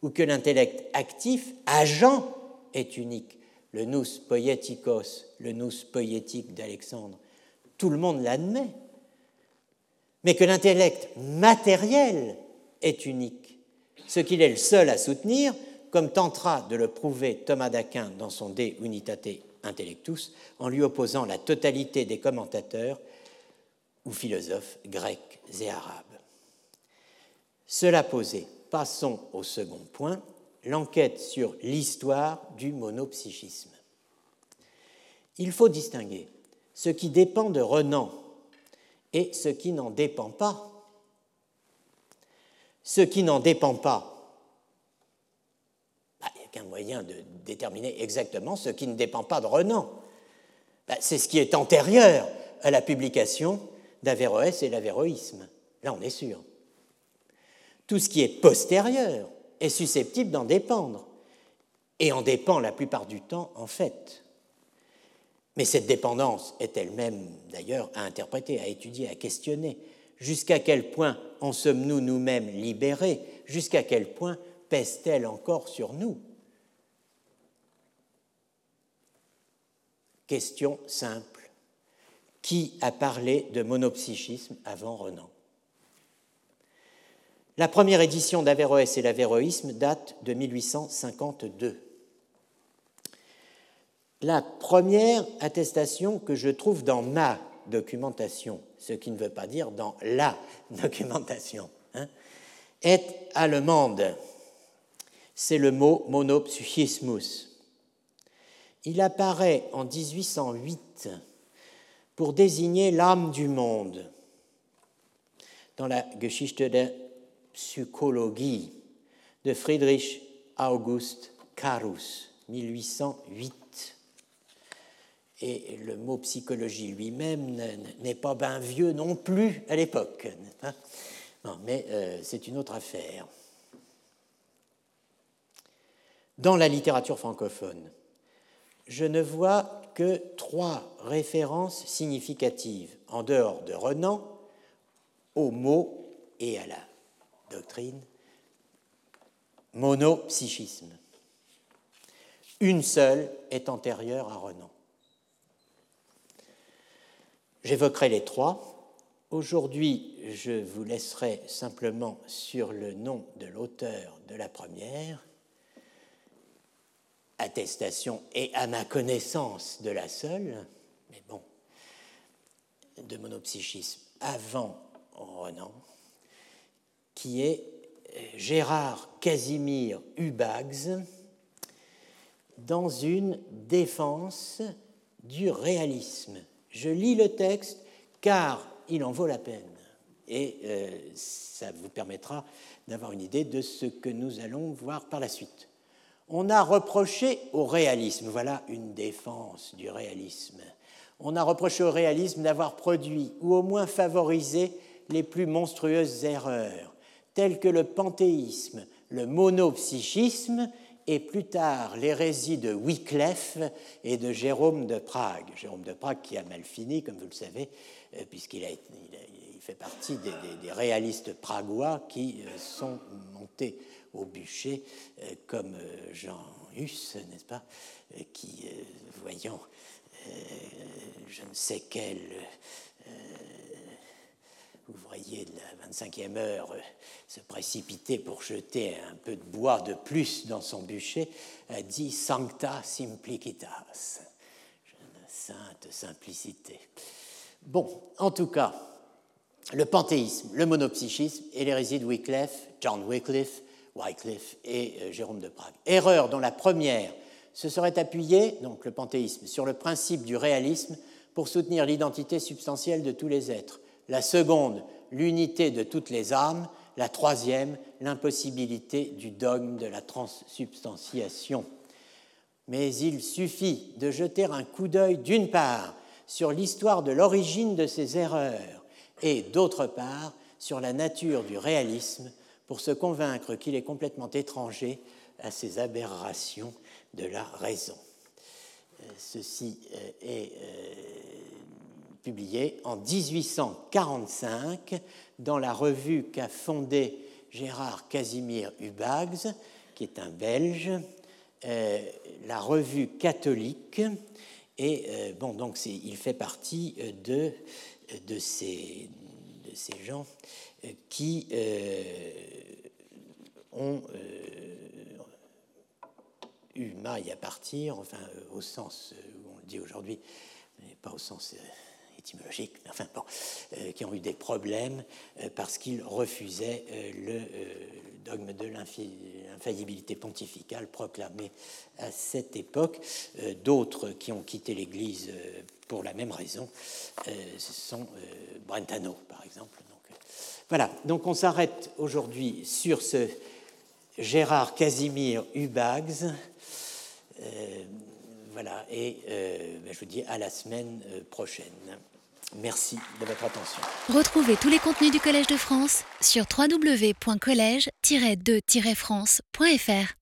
ou que l'intellect actif, agent, est unique. Le nous poietikos, le nous poétique d'Alexandre, tout le monde l'admet. Mais que l'intellect matériel est unique, ce qu'il est le seul à soutenir, comme tentera de le prouver Thomas d'Aquin dans son De Unitate Intellectus, en lui opposant la totalité des commentateurs ou philosophes grecs et arabes. Cela posé, passons au second point, l'enquête sur l'histoire du monopsychisme. Il faut distinguer ce qui dépend de Renan et ce qui n'en dépend pas. Ce qui n'en dépend pas, qu'un moyen de déterminer exactement ce qui ne dépend pas de Renan. Ben, c'est ce qui est antérieur à la publication d'Averroès et l'Averroïsme. Là, on est sûr. Tout ce qui est postérieur est susceptible d'en dépendre, et en dépend la plupart du temps en fait. Mais cette dépendance est elle-même d'ailleurs à interpréter, à étudier, à questionner. Jusqu'à quel point en sommes-nous nous-mêmes libérés? Jusqu'à quel point pèse-t-elle encore sur nous? Question simple. Qui a parlé de monopsychisme avant Renan? La première édition d'Averroès et l'Averroïsme date de 1852. La première attestation que je trouve dans ma documentation, ce qui ne veut pas dire dans la documentation, hein, est allemande. C'est le mot monopsychismus il apparaît en 1808 pour désigner l'âme du monde dans la Geschichte der Psychologie de Friedrich August Carus, 1808. Et le mot psychologie lui-même n'est pas bien vieux non plus à l'époque. mais euh, c'est une autre affaire. Dans la littérature francophone, je ne vois que trois références significatives, en dehors de Renan, au mot et à la doctrine monopsychisme. Une seule est antérieure à Renan. J'évoquerai les trois. Aujourd'hui, je vous laisserai simplement sur le nom de l'auteur de la première, attestation et à ma connaissance de la seule, mais bon, de monopsychisme avant Renan, qui est euh, Gérard Casimir Hubags dans une défense du réalisme. Je lis le texte car il en vaut la peine et euh, ça vous permettra d'avoir une idée de ce que nous allons voir par la suite. On a reproché au réalisme, voilà une défense du réalisme, on a reproché au réalisme d'avoir produit ou au moins favorisé les plus monstrueuses erreurs, telles que le panthéisme, le monopsychisme et plus tard l'hérésie de Wycliffe et de Jérôme de Prague. Jérôme de Prague qui a mal fini, comme vous le savez, euh, puisqu'il a, fait partie des, réalistes pragois qui euh, sont montés au bûcher, euh, comme Jean Hus, n'est-ce pas, qui, voyant je ne sais quel ouvrier de la 25e heure se précipiter pour jeter un peu de bois de plus dans son bûcher, a dit Sancta simplicitas, sainte simplicité. Bon, en tout cas, le panthéisme, le monopsychisme et l'hérésie de Wycliffe, John Wycliffe, Wycliffe et euh, Jérôme de Prague. Erreur dont la première se serait appuyée, donc le panthéisme, sur le principe du réalisme pour soutenir l'identité substantielle de tous les êtres. La seconde, l'unité de toutes les âmes. La troisième, l'impossibilité du dogme de la transsubstantiation. Mais il suffit de jeter un coup d'œil d'une part sur l'histoire de l'origine de ces erreurs et d'autre part sur la nature du réalisme pour se convaincre qu'il est complètement étranger à ces aberrations de la raison. Euh, ceci euh, est euh, publié en 1845 dans la revue qu'a fondée Gérard Casimir Hubags, qui est un Belge, la revue catholique, et bon, donc il fait partie de, de, ces, de ces gens qui ont eu maille à partir, enfin au sens où on le dit aujourd'hui, mais pas au sens étymologique, mais enfin bon, qui ont eu des problèmes parce qu'ils refusaient le dogme de l'infaillibilité pontificale proclamé à cette époque. Euh, d'autres qui ont quitté l'Église euh, pour la même raison, euh, ce sont Brentano, par exemple. Voilà, donc on s'arrête aujourd'hui sur ce Gérard Casimir Hubags. voilà, et ben, je vous dis à la semaine prochaine. Merci de votre attention. Retrouvez tous les contenus du Collège de France sur www.colège-2-france.fr.